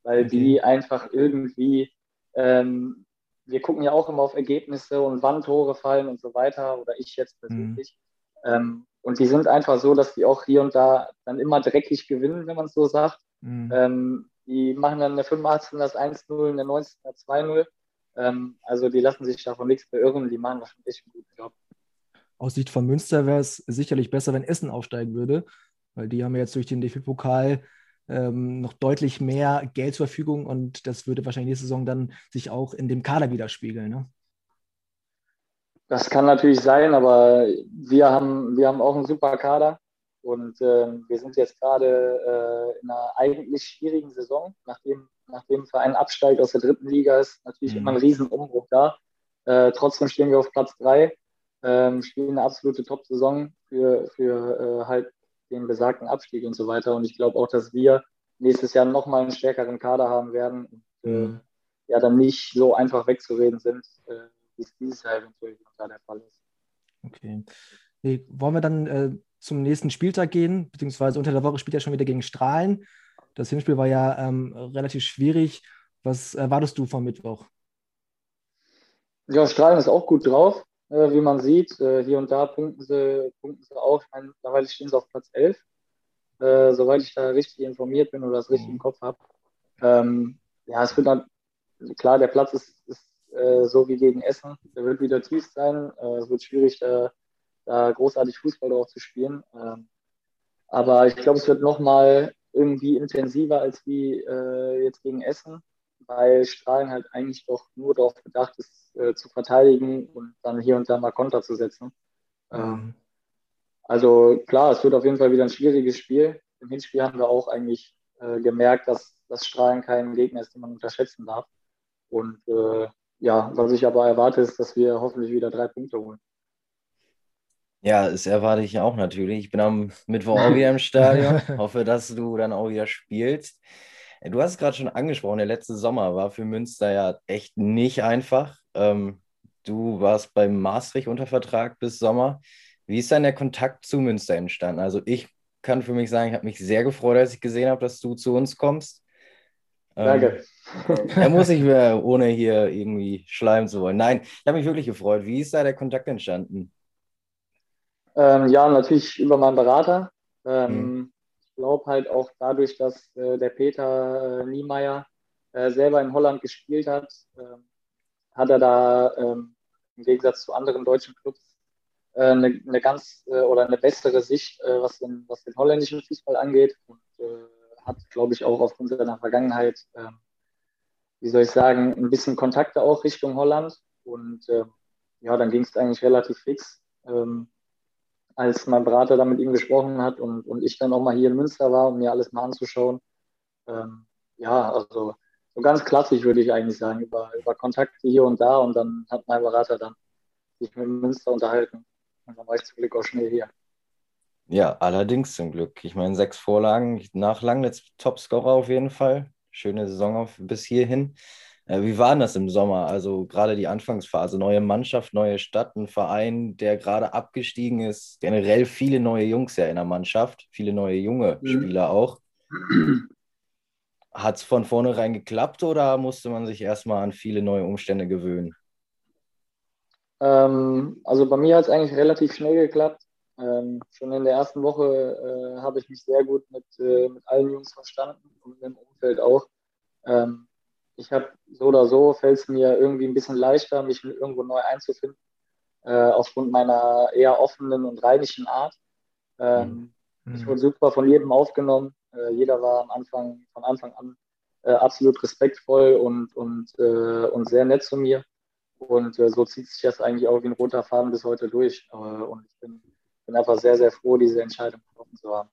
weil okay. die einfach irgendwie, ähm, wir gucken ja auch immer auf Ergebnisse und wann Tore fallen und so weiter, oder ich jetzt persönlich. Mhm. Ähm, und die sind einfach so, dass die auch hier und da dann immer dreckig gewinnen, wenn man es so sagt. Mhm. Ähm, die machen dann in der 85. das 1-0, in der 90. das 2-0. Ähm, also die lassen sich davon nichts beirren, die machen wahrscheinlich echt einen guten Job aus Sicht von Münster wäre es sicherlich besser, wenn Essen aufsteigen würde, weil die haben jetzt durch den DFB-Pokal ähm, noch deutlich mehr Geld zur Verfügung und das würde wahrscheinlich nächste Saison dann sich auch in dem Kader widerspiegeln. Ne? Das kann natürlich sein, aber wir haben, wir haben auch einen super Kader und äh, wir sind jetzt gerade äh, in einer eigentlich schwierigen Saison, nachdem, nachdem ein Verein absteigt aus der dritten Liga, ist natürlich mhm. immer ein Riesenumbruch da. Äh, trotzdem stehen wir auf Platz drei ähm, spielen eine absolute Top-Saison für, für äh, halt den besagten Abstieg und so weiter. Und ich glaube auch, dass wir nächstes Jahr nochmal einen stärkeren Kader haben werden und äh, mhm. ja dann nicht so einfach wegzureden sind, äh, wie es dieses Jahr eventuell der Fall ist. Okay. Nee, wollen wir dann äh, zum nächsten Spieltag gehen, beziehungsweise unter der Woche spielt er schon wieder gegen Strahlen. Das Hinspiel war ja ähm, relativ schwierig. Was erwartest du vom Mittwoch? Ja, Strahlen ist auch gut drauf äh, wie man sieht. Äh, hier und da punkten sie, punkten sie auch. Ich meine, mittlerweile stehen sie auf Platz 11, äh, soweit ich da richtig informiert bin oder das richtig im mhm. Kopf habe. Ähm, ja, es wird dann, klar, der Platz ist, ist äh, so wie gegen Essen. Der wird wieder tief sein. Äh, es wird schwierig, da, da, großartig Fußball drauf zu spielen. Ähm, aber ich glaube, es wird nochmal irgendwie intensiver als wie äh, jetzt gegen Essen weil Strahlen halt eigentlich doch nur darauf bedacht ist, äh, zu verteidigen und dann hier und da mal Konter zu setzen. Ähm, also klar, es wird auf jeden Fall wieder ein schwieriges Spiel. Im Hinspiel haben wir auch eigentlich äh, gemerkt, dass das Strahlen kein Gegner ist, den man unterschätzen darf. Und äh, ja, was ich aber erwarte, ist, dass wir hoffentlich wieder drei Punkte holen. Ja, das erwarte ich auch natürlich. Ich bin am Mittwoch auch wieder im Stadion. (laughs) Hoffe, dass du dann auch wieder spielst. Du hast es gerade schon angesprochen, der letzte Sommer war für Münster ja echt nicht einfach. Ähm, du warst beim Maastricht unter Vertrag bis Sommer. Wie ist dann der Kontakt zu Münster entstanden? Also ich kann für mich sagen, ich habe mich sehr gefreut, als ich gesehen habe, dass du zu uns kommst. Danke. Ähm, da muss ich mir, ohne hier irgendwie schleimen zu wollen. Nein, ich habe mich wirklich gefreut. Wie ist da der Kontakt entstanden? Ähm, ja, natürlich über meinen Berater. Ähm, hm. Glaube halt auch dadurch, dass äh, der Peter äh, Niemeyer äh, selber in Holland gespielt hat, ähm, hat er da ähm, im Gegensatz zu anderen deutschen Clubs eine, äh, eine ganz äh, oder eine bessere Sicht, äh, was, den, was den holländischen Fußball angeht und hat, glaube ich, auch aufgrund seiner Vergangenheit, ähm, wie soll ich sagen, ein bisschen Kontakte auch Richtung Holland und ja, dann ging es eigentlich relativ fix. Ähm, als mein Berater dann mit ihm gesprochen hat und, und ich dann auch mal hier in Münster war, um mir alles mal anzuschauen. Ähm, ja, also so ganz klassisch würde ich eigentlich sagen, über, über Kontakte hier und da und dann hat mein Berater dann sich mit Münster unterhalten. Und dann war ich zum Glück auch schnell hier. Ja, allerdings zum Glück. Ich meine, sechs Vorlagen nach Langnetz Topscorer auf jeden Fall. Schöne Saison auf, bis hierhin. Äh, wie war das im Sommer? Also gerade die Anfangsphase, neue Mannschaft, neue Stadt, ein Verein, der gerade abgestiegen ist, generell viele neue Jungs ja in der Mannschaft, viele neue junge mhm. Spieler auch. (clears throat) Hat es von vornherein geklappt oder musste man sich erstmal an viele neue Umstände gewöhnen? Ähm, also bei mir hat es eigentlich relativ schnell geklappt. Ähm, schon in der ersten Woche äh, habe ich mich sehr gut mit, äh, mit allen Jungs verstanden und im Umfeld auch. Ähm, ich habe so oder so, fällt es mir irgendwie ein bisschen leichter, mich irgendwo neu einzufinden, äh, aufgrund meiner eher offenen und reinischen Art. Ähm, mhm. Ich wurde super von jedem aufgenommen. Äh, jeder war am Anfang, von Anfang an äh, absolut respektvoll und, und, äh, und sehr nett zu mir. Und äh, so zieht sich das eigentlich auch wie ein roter Faden bis heute durch. Äh, und ich bin, bin einfach sehr, sehr froh, diese Entscheidung getroffen zu haben.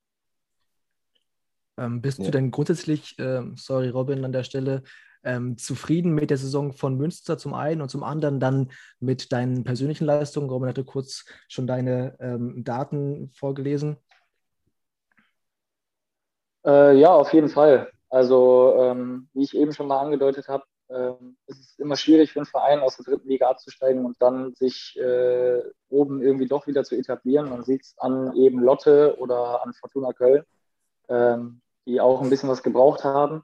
Ähm, bist ja. du denn grundsätzlich, äh, sorry Robin an der Stelle, ähm, zufrieden mit der Saison von Münster zum einen und zum anderen dann mit deinen persönlichen Leistungen? Robin hatte kurz schon deine ähm, Daten vorgelesen. Äh, ja, auf jeden Fall. Also, ähm, wie ich eben schon mal angedeutet habe, ähm, es ist immer schwierig für einen Verein aus der dritten Liga abzusteigen und dann sich äh, oben irgendwie doch wieder zu etablieren. Man sieht es an eben Lotte oder an Fortuna Köln, ähm, die auch ein bisschen was gebraucht haben.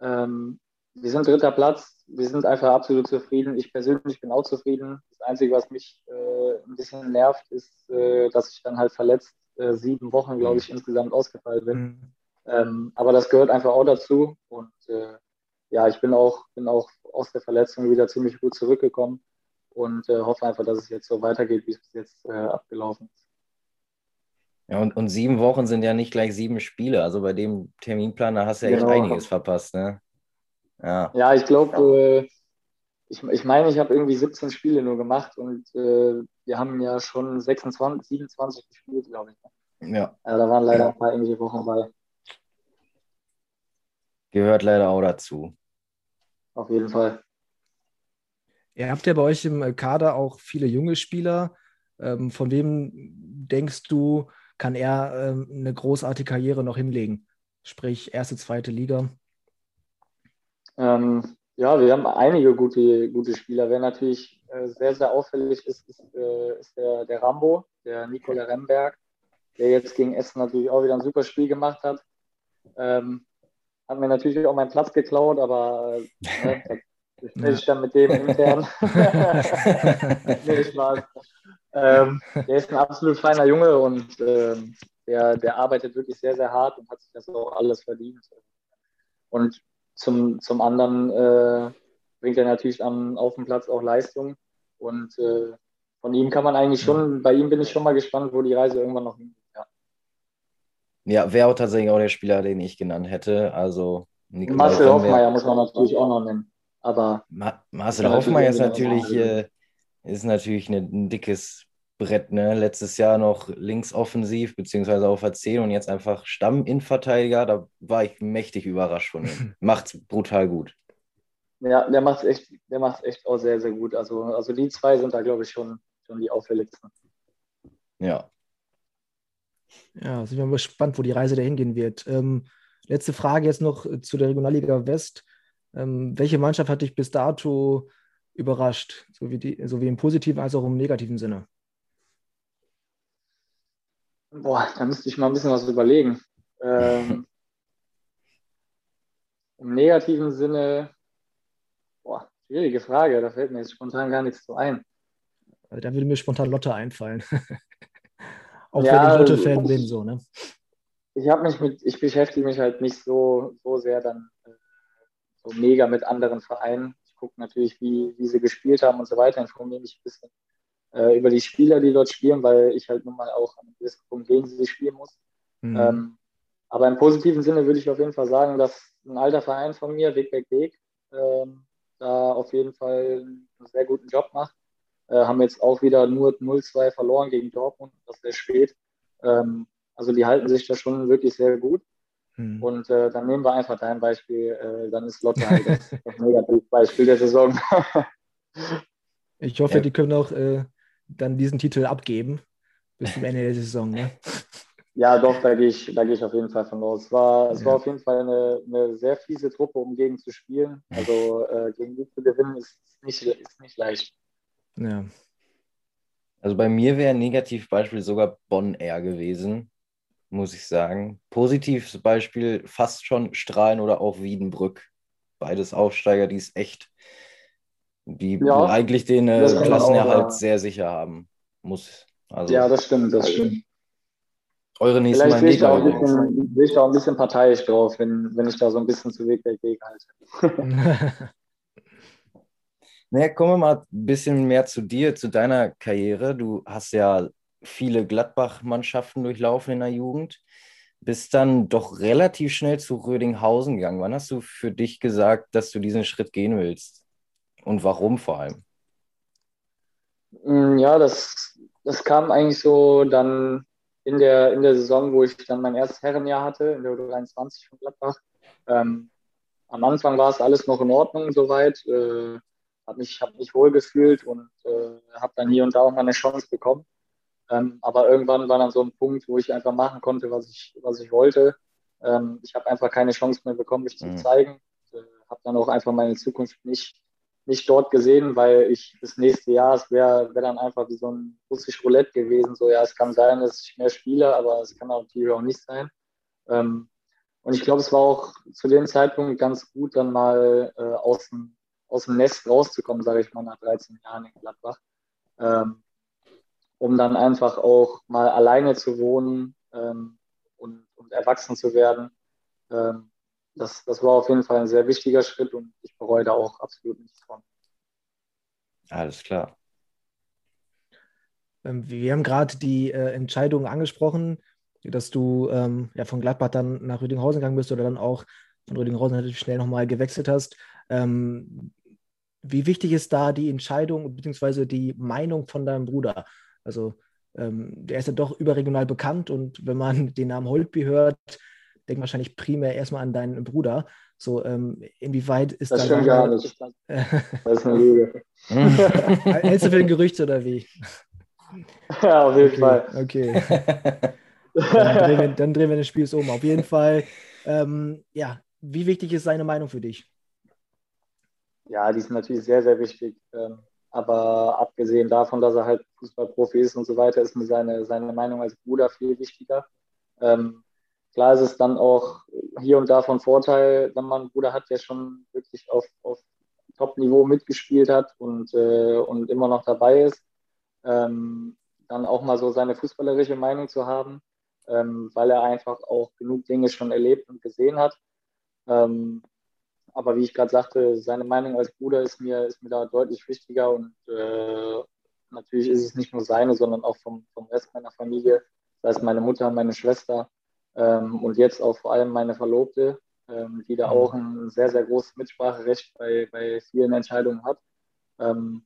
Ähm, wir sind dritter Platz, wir sind einfach absolut zufrieden. Ich persönlich bin auch zufrieden. Das Einzige, was mich äh, ein bisschen nervt, ist, äh, dass ich dann halt verletzt äh, sieben Wochen, glaube ich, insgesamt ausgefallen bin. Mhm. Ähm, aber das gehört einfach auch dazu und äh, ja, ich bin auch, bin auch aus der Verletzung wieder ziemlich gut zurückgekommen und äh, hoffe einfach, dass es jetzt so weitergeht, wie es bis jetzt äh, abgelaufen ist. Ja, und, und sieben Wochen sind ja nicht gleich sieben Spiele. Also bei dem Terminplan, da hast du ja genau. echt einiges verpasst, ne? Ja, ja ich glaube, äh, ich, ich meine, ich habe irgendwie 17 Spiele nur gemacht und äh, wir haben ja schon 26, 27 gespielt, glaube ich. Ne? Ja. ja. Da waren leider ein paar englische Wochen bei. Gehört leider auch dazu. Auf jeden Fall. Ihr habt ja bei euch im Kader auch viele junge Spieler. Ähm, von wem denkst du, kann er ähm, eine großartige Karriere noch hinlegen? Sprich, erste, zweite Liga? Ähm, ja, wir haben einige gute, gute Spieler. Wer natürlich äh, sehr, sehr auffällig ist, ist, äh, ist der, der Rambo, der Nikola Remberg, der jetzt gegen Essen natürlich auch wieder ein super Spiel gemacht hat. Ähm, hat mir natürlich auch meinen Platz geklaut, aber äh, (laughs) ja. ich dann mit dem intern. (laughs) (laughs) nee, Spaß. Ähm, der ist ein absolut feiner Junge und ähm, der, der arbeitet wirklich sehr, sehr hart und hat sich das auch alles verdient. Und zum, zum anderen äh, bringt er natürlich an, auf dem Platz auch Leistung. Und äh, von ihm kann man eigentlich schon, bei ihm bin ich schon mal gespannt, wo die Reise irgendwann noch hingeht. Ja, ja wäre auch tatsächlich auch der Spieler, den ich genannt hätte. Also Marcel Hoffmeier muss man natürlich auch noch nennen. Aber Ma Marcel Hoffmeier ist natürlich, äh, ist natürlich eine, ein dickes Brett. Ne? Letztes Jahr noch links offensiv, beziehungsweise auf der 10 und jetzt einfach Stamm-Innenverteidiger. Da war ich mächtig überrascht von ihm. (laughs) Macht's brutal gut. Ja, der macht echt, der macht echt auch sehr, sehr gut. Also, also die zwei sind da, glaube ich, schon, schon die auffälligsten. Ja. Ja, sind wir mal gespannt, wo die Reise dahin gehen wird. Ähm, letzte Frage jetzt noch zu der Regionalliga West. Ähm, welche Mannschaft hat dich bis dato überrascht, sowie, die, sowie im positiven als auch im negativen Sinne? Boah, da müsste ich mal ein bisschen was überlegen. Ähm, (laughs) Im negativen Sinne, boah, schwierige Frage, da fällt mir jetzt spontan gar nichts zu ein. Also, da würde mir spontan Lotte einfallen. (laughs) Auch ja, wenn ich Lotte-Fan bin, so, ne? Ich habe mich mit, ich beschäftige mich halt nicht so, so sehr dann äh, so mega mit anderen Vereinen. Ich gucke natürlich, wie, wie sie gespielt haben und so weiter, informiere mich ein bisschen äh, über die Spieler, die dort spielen, weil ich halt nun mal auch an einem gewissen Punkt gegen sie spielen muss. Mhm. Ähm, aber im positiven Sinne würde ich auf jeden Fall sagen, dass ein alter Verein von mir, Weg, Weg, Weg, ähm, da auf jeden Fall einen sehr guten Job macht. Äh, haben jetzt auch wieder nur 0-2 verloren gegen Dortmund, das sehr spät. Ähm, also die halten sich da schon wirklich sehr gut. Hm. Und äh, dann nehmen wir einfach dein Beispiel, äh, dann ist Lotte halt das, das Negativbeispiel der Saison. (laughs) ich hoffe, ja. die können auch äh, dann diesen Titel abgeben bis zum Ende der Saison. Ne? (laughs) Ja, doch, da gehe ich, da gehe ich auf jeden Fall von aus. Es war, es ja. war auf jeden Fall eine, eine sehr fiese Truppe, um gegen zu spielen. Also äh, gegen die zu gewinnen ist nicht, ist nicht leicht. Ja. Also bei mir wäre ein Negativbeispiel sogar Bonn Air gewesen, muss ich sagen. Positives Beispiel fast schon Strahlen oder auch Wiedenbrück. Beides Aufsteiger, die es echt, die ja, eigentlich den äh, Klassenerhalt auch, sehr sicher haben. Muss. Also, ja, das stimmt, das stimmt. Eure nächsten Vielleicht Mal Gegner. Bin ich da auch ein bisschen parteiisch drauf, wenn, wenn ich da so ein bisschen zu Weg dagegen halte. (laughs) naja, kommen wir mal ein bisschen mehr zu dir, zu deiner Karriere. Du hast ja viele Gladbach-Mannschaften durchlaufen in der Jugend, bist dann doch relativ schnell zu Rödinghausen gegangen. Wann hast du für dich gesagt, dass du diesen Schritt gehen willst? Und warum vor allem? Mm, ja, das, das kam eigentlich so dann in der, in der Saison, wo ich dann mein erstes Herrenjahr hatte, in der U23 von Gladbach. Ähm, am Anfang war es alles noch in Ordnung soweit, äh, habe mich, hab mich wohl gefühlt und äh, habe dann hier und da auch mal eine Chance bekommen. Ähm, aber irgendwann war dann so ein Punkt, wo ich einfach machen konnte, was ich, was ich wollte. Ähm, ich habe einfach keine Chance mehr bekommen, mich mhm. zu zeigen. Äh, habe dann auch einfach meine Zukunft nicht nicht dort gesehen, weil ich das nächste Jahr, es wäre wär dann einfach wie so ein russisch Roulette gewesen. So, ja, es kann sein, dass ich mehr spiele, aber es kann natürlich auch nicht sein. Ähm, und ich glaube, es war auch zu dem Zeitpunkt ganz gut, dann mal äh, aus, dem, aus dem Nest rauszukommen, sage ich mal, nach 13 Jahren in Gladbach. Ähm, um dann einfach auch mal alleine zu wohnen ähm, und, und, erwachsen zu werden. Ähm, das, das war auf jeden Fall ein sehr wichtiger Schritt und ich bereue da auch absolut nichts von. Alles klar. Ähm, wir haben gerade die äh, Entscheidung angesprochen, dass du ähm, ja, von Gladbach dann nach Rüdinghausen gegangen bist oder dann auch von Rüdinghausen relativ schnell nochmal gewechselt hast. Ähm, wie wichtig ist da die Entscheidung bzw. die Meinung von deinem Bruder? Also ähm, der ist ja doch überregional bekannt und wenn man den Namen Holtby hört, denke wahrscheinlich primär erstmal an deinen Bruder. So, ähm, inwieweit ist das? Das stimmt gar nicht. (laughs) das ist eine Lüge. (laughs) Hältst du für ein Gerücht oder wie? (laughs) Ja, auf jeden okay, Fall. Okay. dann, drehen wir, dann drehen wir das Spiel um. Auf jeden Fall, ähm, ja, wie wichtig ist seine Meinung für dich? Ja, die ist natürlich sehr, sehr wichtig. Ähm, aber abgesehen davon, dass er halt Fußballprofi ist und so weiter, ist mir seine, seine Meinung als Bruder viel wichtiger. Ähm, Klar ist es dann auch hier und da von Vorteil, wenn man einen Bruder hat, der schon wirklich auf, auf Top-Niveau mitgespielt hat und, äh, und immer noch dabei ist, ähm, dann auch mal so seine fußballerische Meinung zu haben, ähm, weil er einfach auch genug Dinge schon erlebt und gesehen hat. Ähm, aber wie ich gerade sagte, seine Meinung als Bruder ist mir, ist mir da deutlich wichtiger und äh, natürlich ist es nicht nur seine, sondern auch vom, vom Rest meiner Familie, das heißt meine Mutter, meine Schwester, ähm, und jetzt auch vor allem meine Verlobte, ähm, die da mhm. auch ein sehr, sehr großes Mitspracherecht bei, bei vielen Entscheidungen hat. Ähm,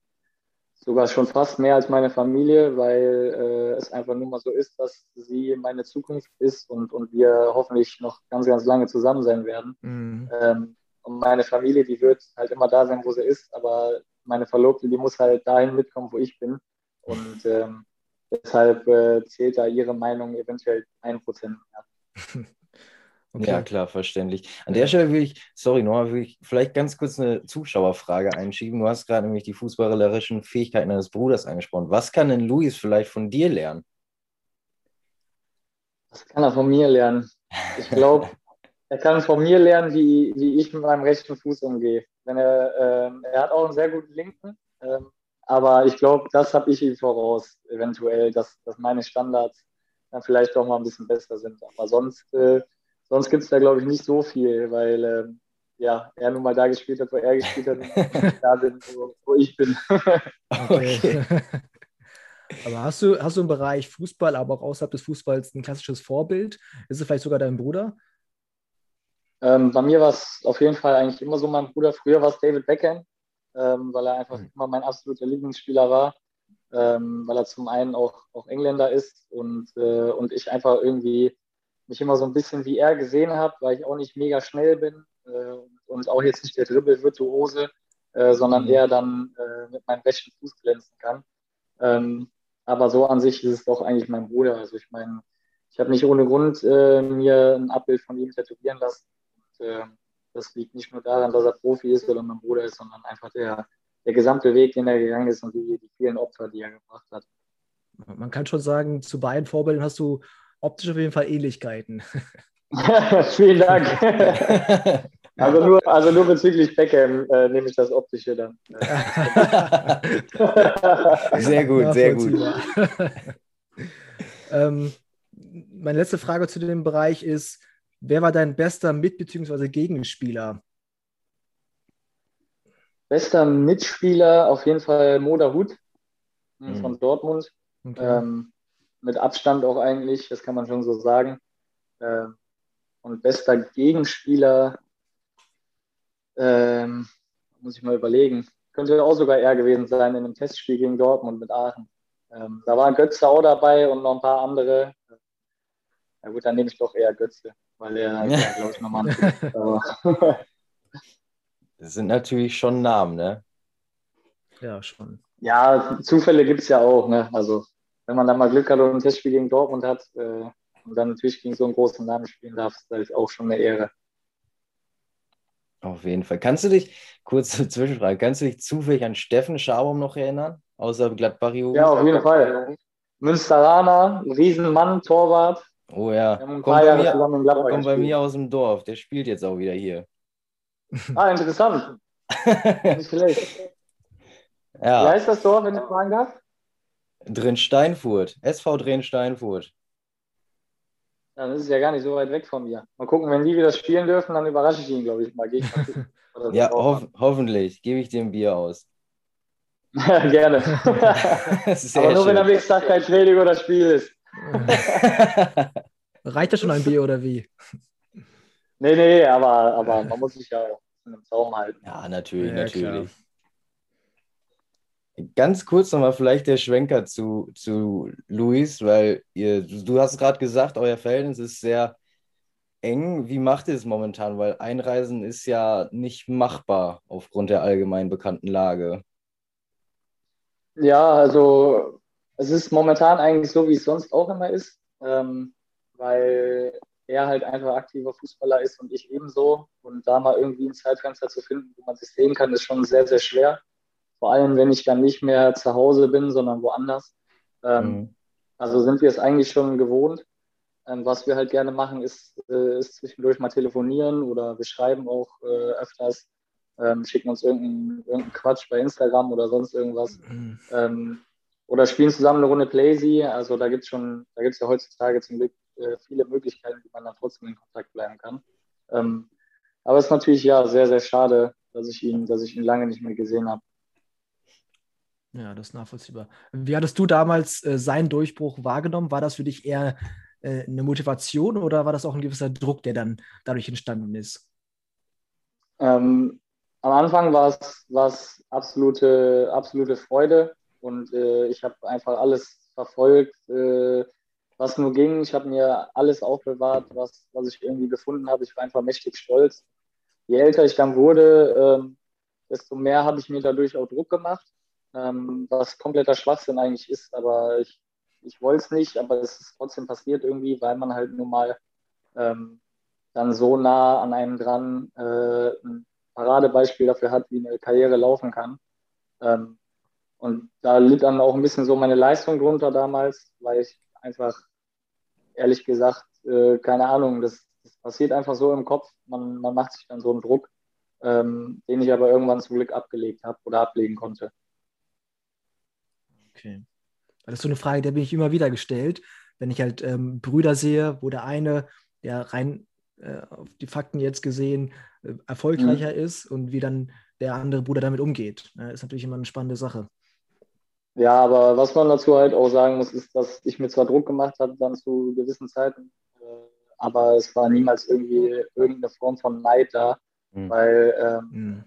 sogar schon fast mehr als meine Familie, weil äh, es einfach nur mal so ist, dass sie meine Zukunft ist und, und wir hoffentlich noch ganz, ganz lange zusammen sein werden. Mhm. Ähm, und meine Familie, die wird halt immer da sein, wo sie ist, aber meine Verlobte, die muss halt dahin mitkommen, wo ich bin. Und ähm, deshalb äh, zählt da ihre Meinung eventuell ein Prozent mehr. (laughs) Okay. Ja, klar, verständlich. An der Stelle will ich, sorry, nochmal, will ich vielleicht ganz kurz eine Zuschauerfrage einschieben. Du hast gerade nämlich die fußballerischen Fähigkeiten deines Bruders angesprochen. Was kann denn Luis vielleicht von dir lernen? Was kann er von mir lernen? Ich glaube, (laughs) er kann von mir lernen, wie, wie ich mit meinem rechten Fuß umgehe. Wenn er, äh, er hat auch einen sehr guten linken, äh, aber ich glaube, das habe ich ihm voraus, eventuell, dass, dass meine Standards dann vielleicht doch mal ein bisschen besser sind. Aber sonst äh, sonst gibt es da, glaube ich, nicht so viel, weil ähm, ja, er nun mal da gespielt hat, wo er gespielt hat, und (laughs) ich da bin, wo, wo ich bin. (laughs) okay. aber hast du, hast du im Bereich Fußball, aber auch außerhalb des Fußballs ein klassisches Vorbild? Ist es vielleicht sogar dein Bruder? Ähm, bei mir war es auf jeden Fall eigentlich immer so mein Bruder. Früher war es David Beckham, ähm, weil er einfach mhm. immer mein absoluter Lieblingsspieler war. Ähm, weil er zum einen auch, auch Engländer ist und, äh, und ich einfach irgendwie mich immer so ein bisschen wie er gesehen habe, weil ich auch nicht mega schnell bin äh, und auch jetzt nicht der Dribbel-Virtuose, äh, sondern mhm. eher dann äh, mit meinem rechten Fuß glänzen kann. Ähm, aber so an sich ist es doch eigentlich mein Bruder. Also ich meine, ich habe nicht ohne Grund äh, mir ein Abbild von ihm tätowieren lassen. Und, äh, das liegt nicht nur daran, dass er Profi ist oder mein Bruder ist, sondern einfach der, der gesamte Weg, den er gegangen ist und die, die vielen Opfer, die er gebracht hat. Man kann schon sagen, zu beiden Vorbildern hast du optisch auf jeden Fall Ähnlichkeiten. (laughs) Vielen Dank. (laughs) also, nur, also nur bezüglich Beckham äh, nehme ich das Optische dann. (laughs) sehr gut, sehr gut. ähm, meine letzte Frage zu dem Bereich ist: Wer war dein bester Mit- bzw. Gegenspieler? Bester Mitspieler auf jeden Fall Moda Hut mhm. von Dortmund. Okay. Ähm, mit Abstand auch eigentlich, das kann man schon so sagen. Ähm, und bester Gegenspieler, ähm, muss ich mal überlegen, könnte auch sogar er gewesen sein in einem Testspiel gegen Dortmund mit Aachen. Ähm, da war Götze auch dabei und noch ein paar andere. Ja gut, dann nehme ich doch eher Götze, weil er, (laughs) ja. glaube ich, nochmal (laughs) (laughs) sind natürlich schon Namen, ne? Ja, schon. Ja, Zufälle gibt es ja auch, ne? Also wenn man dann mal Glück hat und ein Testspiel gegen Dortmund hat äh, und dann natürlich gegen so einen großen Namen spielen darf, ist das auch schon eine Ehre. Auf jeden Fall. Kannst du dich, kurze (laughs) Zwischenfrage, kannst du dich zufällig an Steffen Schabum noch erinnern? Außer gladbach -Jugend? Ja, auf jeden Fall. Münsteraner, Riesenmann, Torwart. Oh ja, kommt, bei mir, kommt bei mir aus dem Dorf. Der spielt jetzt auch wieder hier. Ah, interessant. (laughs) Nicht schlecht. Ja. Wie heißt das Dorf, wenn ich fragen darf? Drin Steinfurt, SV Drin Steinfurt. Ja, das ist ja gar nicht so weit weg von mir. Mal gucken, wenn die wieder spielen dürfen, dann überrasche ich ihn, glaube ich, mal. ja, hof hoffentlich. Gebe ich ein Bier aus. Gerne. (laughs) (laughs) Aber nur, schön. wenn am nächsten Tag kein Training oder Spiel ist. Reicht das schon ein Bier oder wie? Nee, nee, aber, aber man muss sich ja auch in einem Zaum halten. Ja, natürlich, ja, natürlich. Klar. Ganz kurz nochmal vielleicht der Schwenker zu, zu Luis, weil ihr, du hast gerade gesagt, euer Verhältnis ist sehr eng. Wie macht ihr es momentan? Weil Einreisen ist ja nicht machbar aufgrund der allgemein bekannten Lage. Ja, also es ist momentan eigentlich so, wie es sonst auch immer ist, ähm, weil er halt einfach aktiver Fußballer ist und ich ebenso. Und da mal irgendwie ein Zeitfenster zu finden, wo man sich sehen kann, ist schon sehr, sehr schwer. Vor allem, wenn ich dann nicht mehr zu Hause bin, sondern woanders. Ähm, mhm. Also sind wir es eigentlich schon gewohnt. Ähm, was wir halt gerne machen, ist, äh, ist zwischendurch mal telefonieren oder wir schreiben auch äh, öfters, ähm, schicken uns irgendeinen irgendein Quatsch bei Instagram oder sonst irgendwas. Mhm. Oder spielen zusammen eine Runde Playsy. Also da gibt es schon, da gibt es ja heutzutage zum Glück äh, viele Möglichkeiten, wie man dann trotzdem in Kontakt bleiben kann. Ähm, aber es ist natürlich ja sehr, sehr schade, dass ich ihn, dass ich ihn lange nicht mehr gesehen habe. Ja, das ist nachvollziehbar. Wie hattest du damals äh, seinen Durchbruch wahrgenommen? War das für dich eher äh, eine Motivation oder war das auch ein gewisser Druck, der dann dadurch entstanden ist? Ähm, am Anfang war es absolute, absolute Freude und äh, ich habe einfach alles verfolgt, äh, was nur ging. Ich habe mir alles aufbewahrt, was, was ich irgendwie gefunden habe. Ich war einfach mächtig stolz. Je älter ich dann wurde, ähm, desto mehr habe ich mir dadurch auch Druck gemacht ähm, was kompletter Schwachsinn eigentlich ist, aber ich, ich wollte es nicht, aber es ist trotzdem passiert irgendwie, weil man halt nun mal ähm, dann so nah an einem dran äh, ein Paradebeispiel dafür hat, wie eine Karriere laufen kann. Ähm, und da litt dann auch ein bisschen so meine Leistung drunter damals, weil ich einfach, ehrlich gesagt, äh, keine Ahnung, das, das, passiert einfach so im Kopf. Man, man macht sich dann so einen Druck, ähm, den ich aber irgendwann zum Glück abgelegt habe oder ablegen konnte. Okay. Das ist so eine Frage, der bin ich immer wieder gestellt, wenn ich halt ähm, Brüder sehe, wo der eine, der rein äh, auf die Fakten jetzt gesehen äh, erfolgreicher mhm. ist und wie dann der andere Bruder damit umgeht. Ja, ist natürlich immer eine spannende Sache. Ja, aber was man dazu halt auch sagen muss, ist, dass ich mir zwar Druck gemacht habe, dann zu gewissen Zeiten, äh, aber es war niemals irgendwie irgendeine Form von Neid da, mhm. weil ähm, mhm.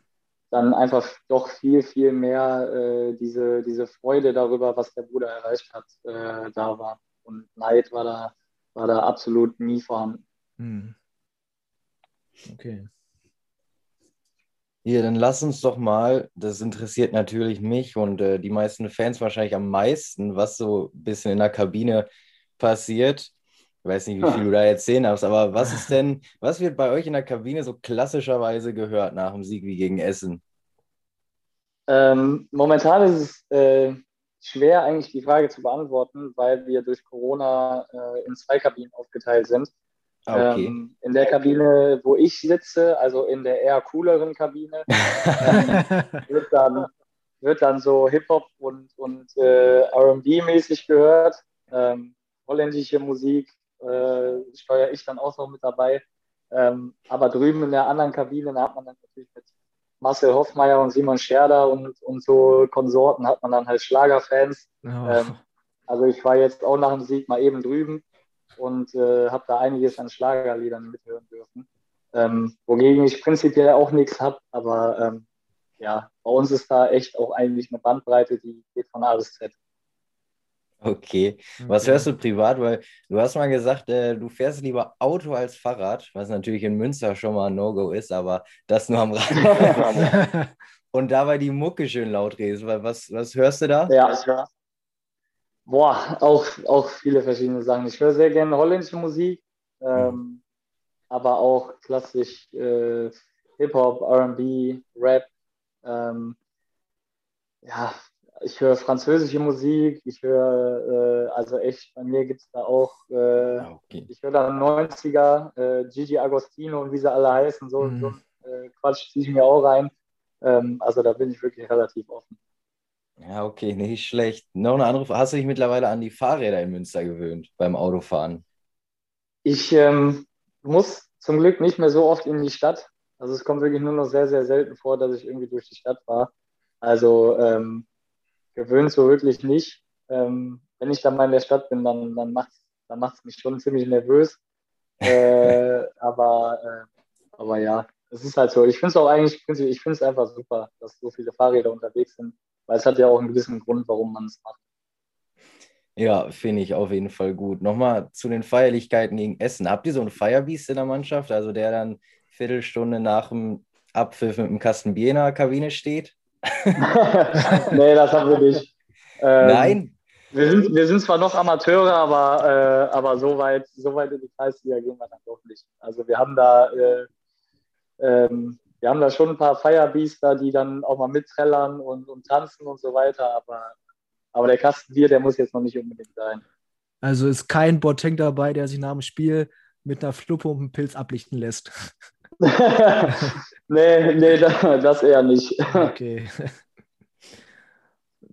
dann einfach doch viel, viel mehr äh, diese, diese Freude darüber, was der Bruder erreicht hat, äh, da war. Und Neid war da, war da absolut nie vorhanden. Mhm. Okay. Hier, dann lass uns doch mal, das interessiert natürlich mich und äh, die meisten Fans wahrscheinlich am meisten, was so ein bisschen in der Kabine passiert. Ich weiß nicht, wie viel du da jetzt sehen hast, aber was ist denn, was wird bei euch in der Kabine so klassischerweise gehört nach dem Sieg wie gegen Essen? Ähm, momentan ist es äh, schwer, eigentlich die Frage zu beantworten, weil wir durch Corona äh, in zwei Kabinen aufgeteilt sind. Ah, okay. Ähm, in der Kabine, wo ich sitze, also in der eher cooleren Kabine, (laughs) ähm, wird, dann, wird dann so Hip-Hop und, und äh, RB-mäßig gehört. Ähm, holländische Musik äh, steuere ich dann auch noch mit dabei. Ähm, aber drüben in der anderen Kabine, da hat man dann natürlich mit Marcel Hoffmeier und Simon Scherder und, und so Konsorten hat man dann halt Schlagerfans. Oh. Ähm, also ich war jetzt auch nach dem Sieg mal eben drüben und äh, habe da einiges an Schlagerliedern mithören dürfen. Ähm, wogegen ich prinzipiell auch nichts habe, aber ähm, ja, bei uns ist da echt auch eigentlich eine Bandbreite, die geht von A bis Z. Okay. Was hörst du privat? Weil du hast mal gesagt, äh, du fährst lieber Auto als Fahrrad, was natürlich in Münster schon mal ein No-Go ist, aber das nur am Rad. (laughs) Und dabei die Mucke schön laut redest. Was, was hörst du da? Ja, ich höre Boah, auch, auch viele verschiedene Sachen. Ich höre sehr gerne holländische Musik, ähm, aber auch klassisch äh, Hip-Hop, RB, Rap. Ähm, ja, ich höre französische Musik, ich höre, äh, also echt, bei mir gibt es da auch, äh, ah, okay. ich höre da 90er, äh, Gigi Agostino und wie sie alle heißen, so, mhm. so äh, Quatsch ziehe ich mir auch rein. Ähm, also da bin ich wirklich relativ offen. Ja, okay, nicht schlecht. Noch eine andere Frage. Hast du dich mittlerweile an die Fahrräder in Münster gewöhnt beim Autofahren? Ich ähm, muss zum Glück nicht mehr so oft in die Stadt. Also es kommt wirklich nur noch sehr, sehr selten vor, dass ich irgendwie durch die Stadt fahre. Also ähm, gewöhnt so wirklich nicht. Ähm, wenn ich dann mal in der Stadt bin, dann, dann macht es dann macht's mich schon ziemlich nervös. (laughs) Äh, aber, äh, aber ja, es ist halt so. Ich finde es auch eigentlich, ich finde es einfach super, dass so viele Fahrräder unterwegs sind weil es hat ja auch einen gewissen Grund, warum man es macht. Ja, finde ich auf jeden Fall gut. Nochmal zu den Feierlichkeiten gegen Essen. Habt ihr so einen Firebeast in der Mannschaft, also der dann Viertelstunde nach dem Abpfiff mit dem Kasten Bier in der Kabine steht? (laughs) nee, das haben wir nicht. Ähm, Nein? Wir sind, wir sind zwar noch Amateure, aber, äh, aber so, weit, so weit in die Kreisliga gehen wir dann doch nicht. Also wir haben da äh, ähm, wir haben da schon ein paar Firebeaster, die dann auch mal mitträllern und, und tanzen und so weiter, aber, aber der Kasten Bier, der muss jetzt noch nicht unbedingt sein. Also ist kein Boateng dabei, der sich nach dem Spiel mit einer Fluppe und einem Pilz ablichten lässt. (laughs) nee, nee, das eher nicht. Okay.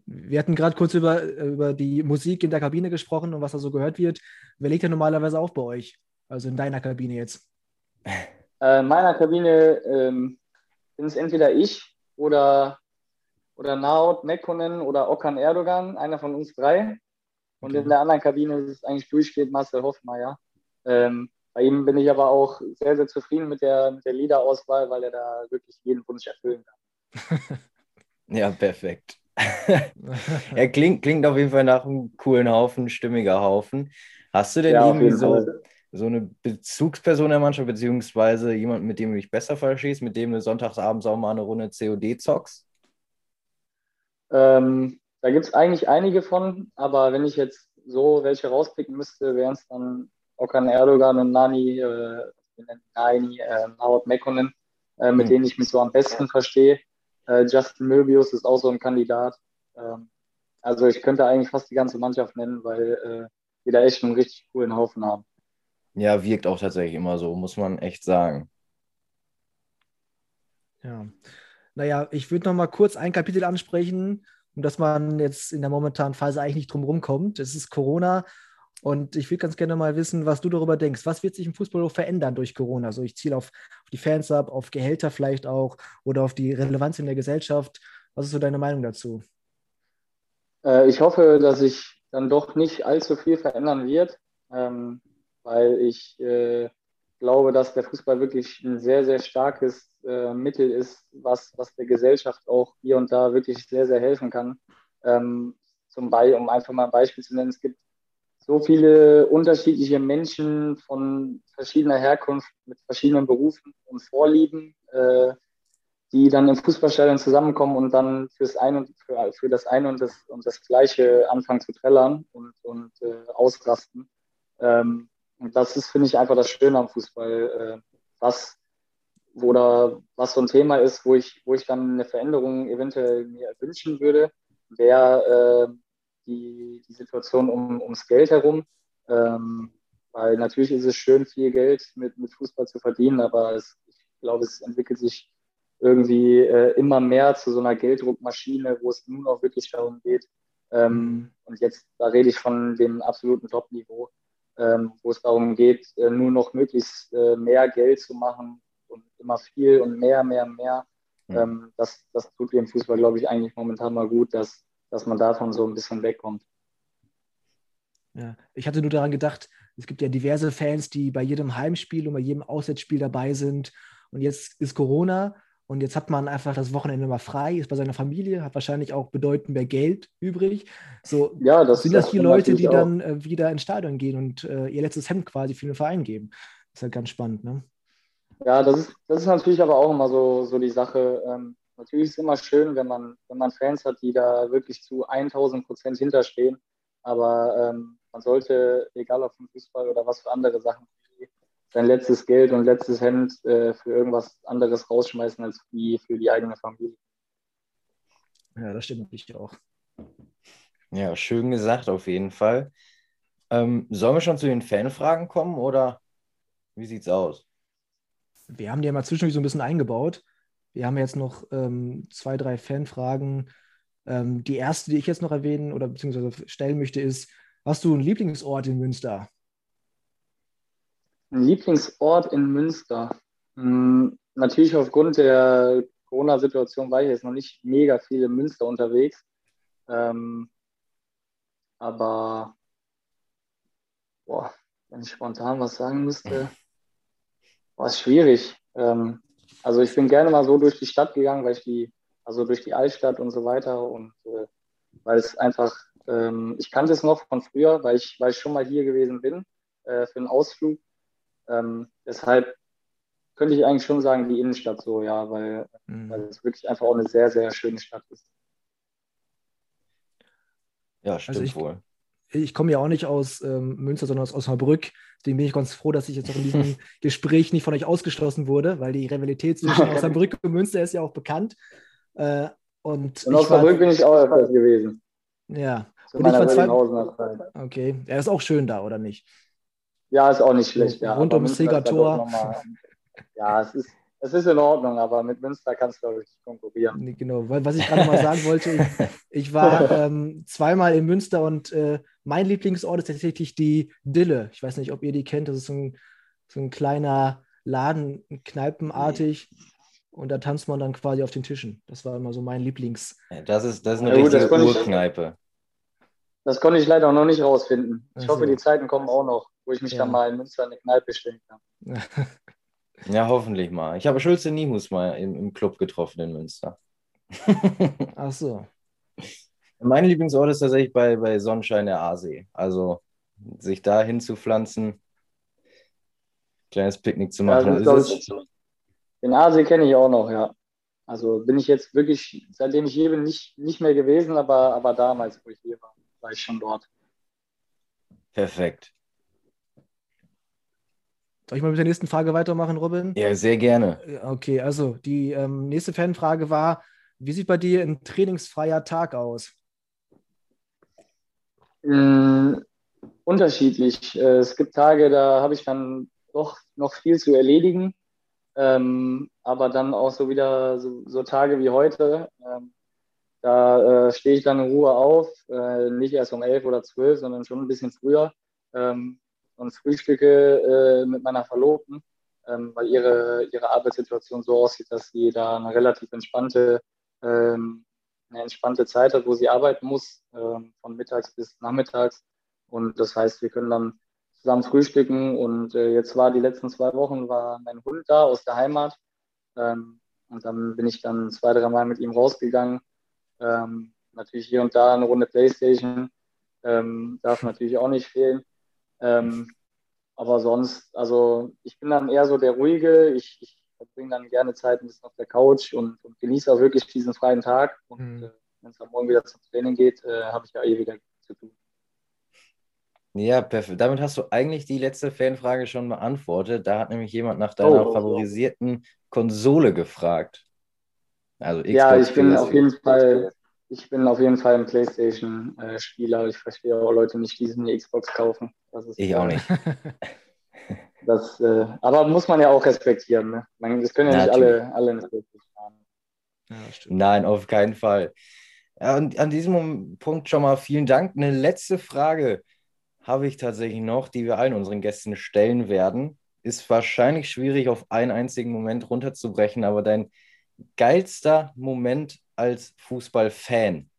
Wir hatten gerade kurz über, über die Musik in der Kabine gesprochen und was da so gehört wird. Wer legt denn normalerweise auf bei euch? Also in deiner Kabine jetzt? (laughs) Äh, in meiner Kabine ähm, bin es entweder ich oder, oder Naut Mekkonen oder Okan Erdogan, einer von uns drei. Und okay. in der anderen Kabine ist es eigentlich durchgehend Marcel Hoffmeier. Ähm, bei ihm bin ich aber auch sehr, sehr zufrieden mit der, mit der Liederauswahl, weil er da wirklich jeden Wunsch erfüllen kann. (laughs) ja, perfekt. (laughs) er klingt, klingt auf jeden Fall nach einem coolen Haufen, stimmiger Haufen. Hast du denn ja, irgendwie so, so eine Bezugsperson der Mannschaft, beziehungsweise jemand, mit dem du dich besser verstehst, mit dem du sonntagsabends auch mal eine Runde COD zockst? Ähm, da gibt es eigentlich einige von, aber wenn ich jetzt so welche rauspicken müsste, wären es dann Okan Erdogan und Nani äh, Naini, äh, Howard Mekkonen, äh, mit mhm. denen ich mich so am besten verstehe. Äh, Justin Möbius ist auch so ein Kandidat. Ähm, also ich könnte eigentlich fast die ganze Mannschaft nennen, weil äh, wir da echt einen richtig coolen Haufen haben. Ja, wirkt auch tatsächlich immer so, muss man echt sagen. Ja. Naja, ich würde noch mal kurz ein Kapitel ansprechen, um das man jetzt in der momentanen Phase eigentlich nicht drum rumkommt. Es ist Corona und ich würde ganz gerne mal wissen, was du darüber denkst. Was wird sich im Fußball verändern durch Corona? Also ich ziele auf, auf die Fans ab, auf Gehälter vielleicht auch oder auf die Relevanz in der Gesellschaft. Was ist so deine Meinung dazu? Äh, ich hoffe, dass sich dann doch nicht allzu viel verändern wird, ähm, weil ich äh, glaube, dass der Fußball wirklich ein sehr, sehr starkes äh, Mittel ist, was, was der Gesellschaft auch hier und da wirklich sehr, sehr helfen kann. Ähm, zum Beispiel, um einfach mal ein Beispiel zu nennen, es gibt so viele unterschiedliche Menschen von verschiedener Herkunft mit verschiedenen Berufen und Vorlieben, äh, die dann im Fußballstadion zusammenkommen und dann fürs ein und für, für das eine und das, und das Gleiche anfangen zu trällern und, und äh, ausrasten. Ähm, und das ist, finde ich, einfach das Schöne am Fußball, äh, was oder was so ein Thema ist, wo ich, wo ich dann eine Veränderung eventuell mir wünschen würde, wäre äh, die, die Situation um, ums Geld herum. Ähm, weil natürlich ist es schön, viel Geld mit, mit Fußball zu verdienen, aber es, ich glaube, es entwickelt sich irgendwie äh, immer mehr zu so einer Gelddruckmaschine, wo es nur noch wirklich darum geht. Ähm, und jetzt, da rede ich von dem absoluten Top-Niveau, ähm, wo es darum geht, äh, nur noch möglichst äh, mehr Geld zu machen und immer viel und mehr, mehr, mehr. Mhm. das, das tut dem Fußball, glaube ich, eigentlich momentan mal gut, dass dass man davon so ein bisschen wegkommt. Ja, ich hatte nur daran gedacht, es gibt ja diverse Fans, die bei jedem Heimspiel und bei jedem Auswärtsspiel dabei sind. Und jetzt ist Corona und jetzt hat man einfach das Wochenende mal frei, ist bei seiner Familie, hat wahrscheinlich auch bedeutend mehr Geld übrig. So ja, das, sind das, das die Leute, die dann äh, wieder ins Stadion gehen und äh, ihr letztes Hemd quasi für den Verein geben. Das ist halt ganz spannend, ne? Ja, das ist, das ist natürlich aber auch immer so, so die Sache. Ähm, Natürlich ist es immer schön, wenn man, wenn man Fans hat, die da wirklich zu 1000 Prozent hinterstehen. Aber ähm, man sollte, egal ob im Fußball oder was für andere Sachen, sein letztes Geld und letztes Hemd äh, für irgendwas anderes rausschmeißen als wie für die eigene Familie. Ja, das stimmt natürlich auch. Ja, schön gesagt auf jeden Fall. Ähm, sollen wir schon zu den Fanfragen kommen oder wie sieht's aus? Wir haben die ja mal zwischendurch so ein bisschen eingebaut. Wir haben jetzt noch ähm, zwei, drei Fanfragen. Ähm, die erste, die ich jetzt noch erwähnen oder beziehungsweise stellen möchte, ist: Hast du einen Lieblingsort in Münster? Ein Lieblingsort in Münster? Hm, natürlich aufgrund der Corona-Situation war ich jetzt noch nicht mega viel in Münster unterwegs. Ähm, aber boah, wenn ich spontan was sagen müsste, war es schwierig. Ähm, also ich bin gerne mal so durch die Stadt gegangen, weil ich die, also durch die Altstadt und so weiter und äh, weil es einfach, ähm, ich kannte es noch von früher, weil ich, weil ich schon mal hier gewesen bin äh, für einen Ausflug. Ähm, deshalb könnte ich eigentlich schon sagen, die Innenstadt so, ja, weil, mhm. weil es wirklich einfach auch eine sehr, sehr schöne Stadt ist. Ja, stimmt also ich, wohl ich komme ja auch nicht aus ähm, Münster, sondern aus Osnabrück. Deswegen bin ich ganz froh, dass ich jetzt auch in diesem (laughs) Gespräch nicht von euch ausgeschlossen wurde, weil die Rivalität zwischen (laughs) Osnabrück und Münster ist ja auch bekannt. Äh, und in Osnabrück war, bin ich auch öfters gewesen. Ja. Zu und ich war zwei... Okay. Er ja, ist auch schön da, oder nicht? Ja, ist auch nicht schlecht. Ja. Rund ums Segertor. Ja, es ist, es ist in Ordnung, aber mit Münster kannst du, glaube ich, konkurrieren. Genau, was ich gerade mal sagen wollte, ich, ich war (laughs) ähm, zweimal in Münster und äh, mein Lieblingsort ist tatsächlich die Dille. Ich weiß nicht, ob ihr die kennt. Das ist so ein, so ein kleiner Laden, kneipenartig. Und da tanzt man dann quasi auf den Tischen. Das war immer so mein Lieblings. Das ist, das ist eine ja, richtige Urkneipe. Das konnte ich leider noch nicht rausfinden. Ich also. hoffe, die Zeiten kommen auch noch, wo ich mich ja. dann mal in Münster in eine Kneipe stellen kann. (laughs) ja, hoffentlich mal. Ich habe Schulze Nihus mal im, im Club getroffen in Münster. (laughs) Ach so. Mein Lieblingsort ist tatsächlich bei, bei Sonnenschein der Aasee. Also sich da hinzupflanzen, kleines Picknick zu machen. Ja, ist den Aasee kenne ich auch noch, ja. Also bin ich jetzt wirklich, seitdem ich hier bin, nicht, nicht mehr gewesen, aber, aber damals, wo ich hier war, war ich schon dort. Perfekt. Soll ich mal mit der nächsten Frage weitermachen, Robin? Ja, sehr gerne. Okay, also die ähm, nächste Fanfrage war: Wie sieht bei dir ein trainingsfreier Tag aus? Mm, unterschiedlich. Äh, es gibt Tage, da habe ich dann doch noch viel zu erledigen. Ähm, aber dann auch so wieder so, so Tage wie heute. Ähm, da äh, stehe ich dann in Ruhe auf, äh, nicht erst um elf oder zwölf, sondern schon ein bisschen früher ähm, und frühstücke äh, mit meiner Verlobten, ähm, weil ihre, ihre Arbeitssituation so aussieht, dass sie da eine relativ entspannte, ähm, eine entspannte Zeit hat, wo sie arbeiten muss, ähm, von mittags bis nachmittags. Und das heißt, wir können dann zusammen frühstücken. Und äh, jetzt war die letzten zwei Wochen war mein Hund da aus der Heimat. Ähm, und dann bin ich dann zwei, drei Mal mit ihm rausgegangen. Ähm, natürlich hier und da eine Runde Playstation. Ähm, darf natürlich auch nicht fehlen. Ähm, aber sonst, also ich bin dann eher so der Ruhige. Ich, ich verbringe dann gerne Zeit ein bisschen auf der Couch und, und genieße auch wirklich diesen freien Tag. Und mhm. äh, wenn es am Morgen wieder zum Training geht, äh, habe ich ja eh wieder zu tun. Ja, perfekt. Damit hast du eigentlich die letzte Fanfrage schon beantwortet. Da hat nämlich jemand nach deiner oh, favorisierten Konsole gefragt. Also Xbox ja, ich bin auf jeden Fall, ich bin auf jeden Fall ein PlayStation-Spieler. Ich verstehe auch Leute nicht, die eine Xbox kaufen. Ist, ich auch nicht. (laughs) das, äh, aber muss man ja auch respektieren. Ne? Man, das können ja, nicht alle, alle PlayStation haben. Ja, Nein, auf keinen Fall. Ja, und an diesem Punkt schon mal vielen Dank. Eine letzte Frage habe ich tatsächlich noch, die wir allen unseren Gästen stellen werden. Ist wahrscheinlich schwierig auf einen einzigen Moment runterzubrechen, aber dein geilster Moment als Fußballfan?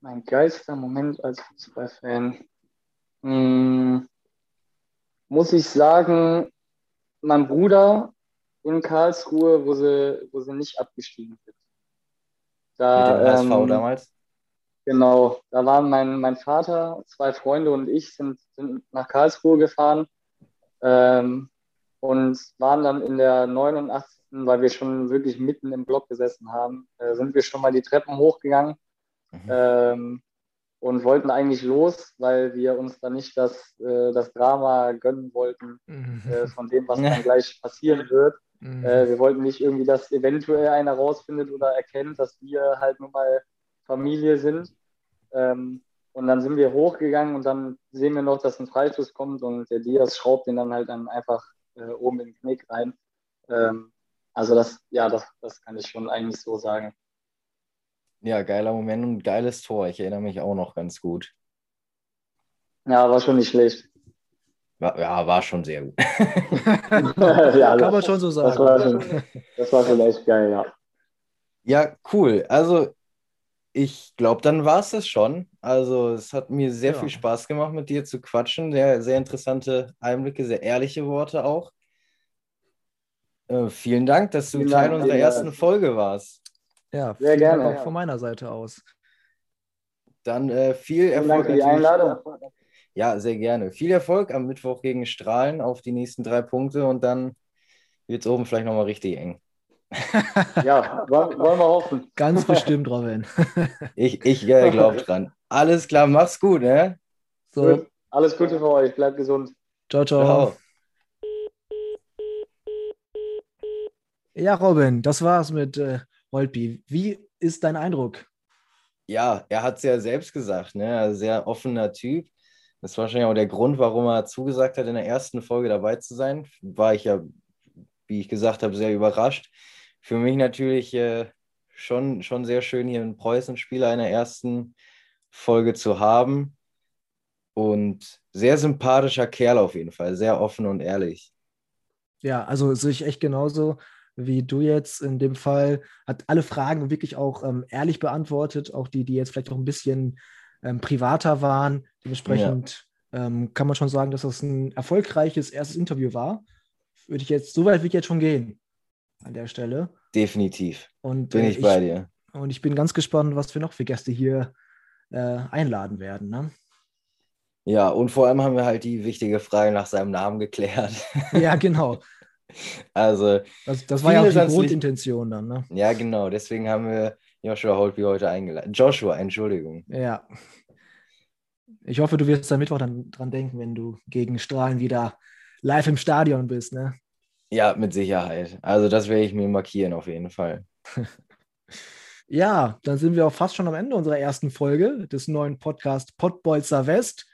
Mein geilster Moment als Fußballfan. Hm, muss ich sagen, mein Bruder in Karlsruhe, wo sie, wo sie nicht abgestiegen sind. Da, Mit dem HSV ähm, damals? Genau, da waren mein, mein Vater, zwei Freunde und ich sind, sind nach Karlsruhe gefahren ähm, und waren dann in der 89. weil wir schon wirklich mitten im Block gesessen haben, äh, sind wir schon mal die Treppen hochgegangen mhm. ähm, und wollten eigentlich los, weil wir uns dann nicht das, äh, das Drama gönnen wollten mhm. äh, von dem, was (laughs) dann gleich passieren wird. Mhm. Äh, wir wollten nicht irgendwie, dass eventuell einer rausfindet oder erkennt, dass wir halt nun mal Familie sind. Ähm, und dann sind wir hochgegangen und dann sehen wir noch, dass ein Freistoß kommt und der Diaz schraubt den dann halt dann einfach äh, oben in den Knick rein. Ähm, also das, ja, das, das kann ich schon eigentlich so sagen. Ja, geiler Moment und geiles Tor. Ich erinnere mich auch noch ganz gut. Ja, war schon nicht schlecht. War, ja, war schon sehr gut. (laughs) ja, kann man schon so sagen. Das war schon, das war schon echt geil, ja. Ja, cool. Also ich glaube, dann war es das schon. Also es hat mir sehr ja. viel Spaß gemacht, mit dir zu quatschen. Sehr, sehr interessante Einblicke, sehr ehrliche Worte auch. Äh, vielen Dank, dass du vielen Teil Dank, unserer ersten Folge warst. Ja, sehr gerne. Dank auch ja. von meiner Seite aus. Dann äh, viel Erfolg. Danke für die Einladung. Ja, sehr gerne. Viel Erfolg am Mittwoch gegen Strahlen auf die nächsten drei Punkte und dann wird es oben vielleicht nochmal richtig eng (laughs) ja, wollen, wir hoffen. Ganz bestimmt, Robin. (laughs) ich ich äh, glaube dran. Alles klar, mach's gut, ne? So. Gut. Alles Gute für euch, bleibt gesund. Ciao, ciao. ciao. Ja, Robin, das war's mit äh, Holtby. Wie ist dein Eindruck? Ja, er hat es ja selbst gesagt, ne? Sehr offener Typ. Das ist wahrscheinlich auch der Grund, warum er zugesagt hat, in der ersten Folge dabei zu sein. War ich ja, wie ich gesagt habe, sehr überrascht für mich natürlich äh, schon, schon sehr schön, hier einen Preußen-Spieler in der ersten Folge zu haben. Und sehr sympathischer Kerl auf jeden Fall, sehr offen und ehrlich. Ja, also sehe ich echt genauso wie du jetzt in dem Fall. Hat alle Fragen wirklich auch ähm, ehrlich beantwortet, auch die, die jetzt vielleicht auch ein bisschen ähm, privater waren. Dementsprechend ja. ähm, kann man schon sagen, dass das ein erfolgreiches erstes Interview war. Würde ich jetzt, so weit würde ich jetzt schon gehen an der Stelle. Definitiv. Und, bin äh, ich, bei dir. Und ich bin ganz gespannt, was wir noch für Gäste hier äh, einladen werden. Ne? Ja, und vor allem haben wir halt die wichtige Frage nach seinem Namen geklärt. Ja, genau. (laughs) also. Das, das war ja auch die Grundintention dann, ne? Ja, genau. Deswegen haben wir Joshua Holtby heute eingeladen. Joshua, Entschuldigung. Ja. Ich hoffe, du wirst am Mittwoch dann dran denken, wenn du gegen Strahlen wieder live im Stadion bist, ne? Ja, mit Sicherheit. Also das werde ich mir markieren auf jeden Fall. (laughs) ja, dann sind wir auch fast schon am Ende unserer ersten Folge des neuen Podcasts Pottbolzer West.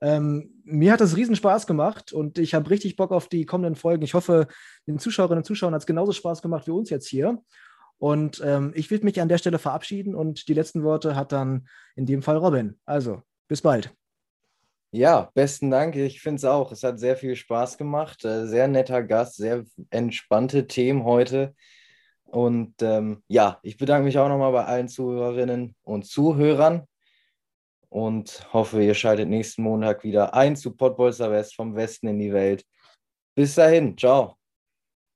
Ähm, mir hat das riesen Spaß gemacht und ich habe richtig Bock auf die kommenden Folgen. Ich hoffe, den Zuschauerinnen und Zuschauern hat es genauso Spaß gemacht wie uns jetzt hier. Und ähm, ich will mich an der Stelle verabschieden und die letzten Worte hat dann in dem Fall Robin. Also, bis bald. Ja, besten Dank. Ich finde es auch. Es hat sehr viel Spaß gemacht. Äh, sehr netter Gast, sehr entspannte Themen heute. Und ähm, ja, ich bedanke mich auch nochmal bei allen Zuhörerinnen und Zuhörern und hoffe, ihr schaltet nächsten Montag wieder ein zu Pottbolzer West vom Westen in die Welt. Bis dahin, ciao.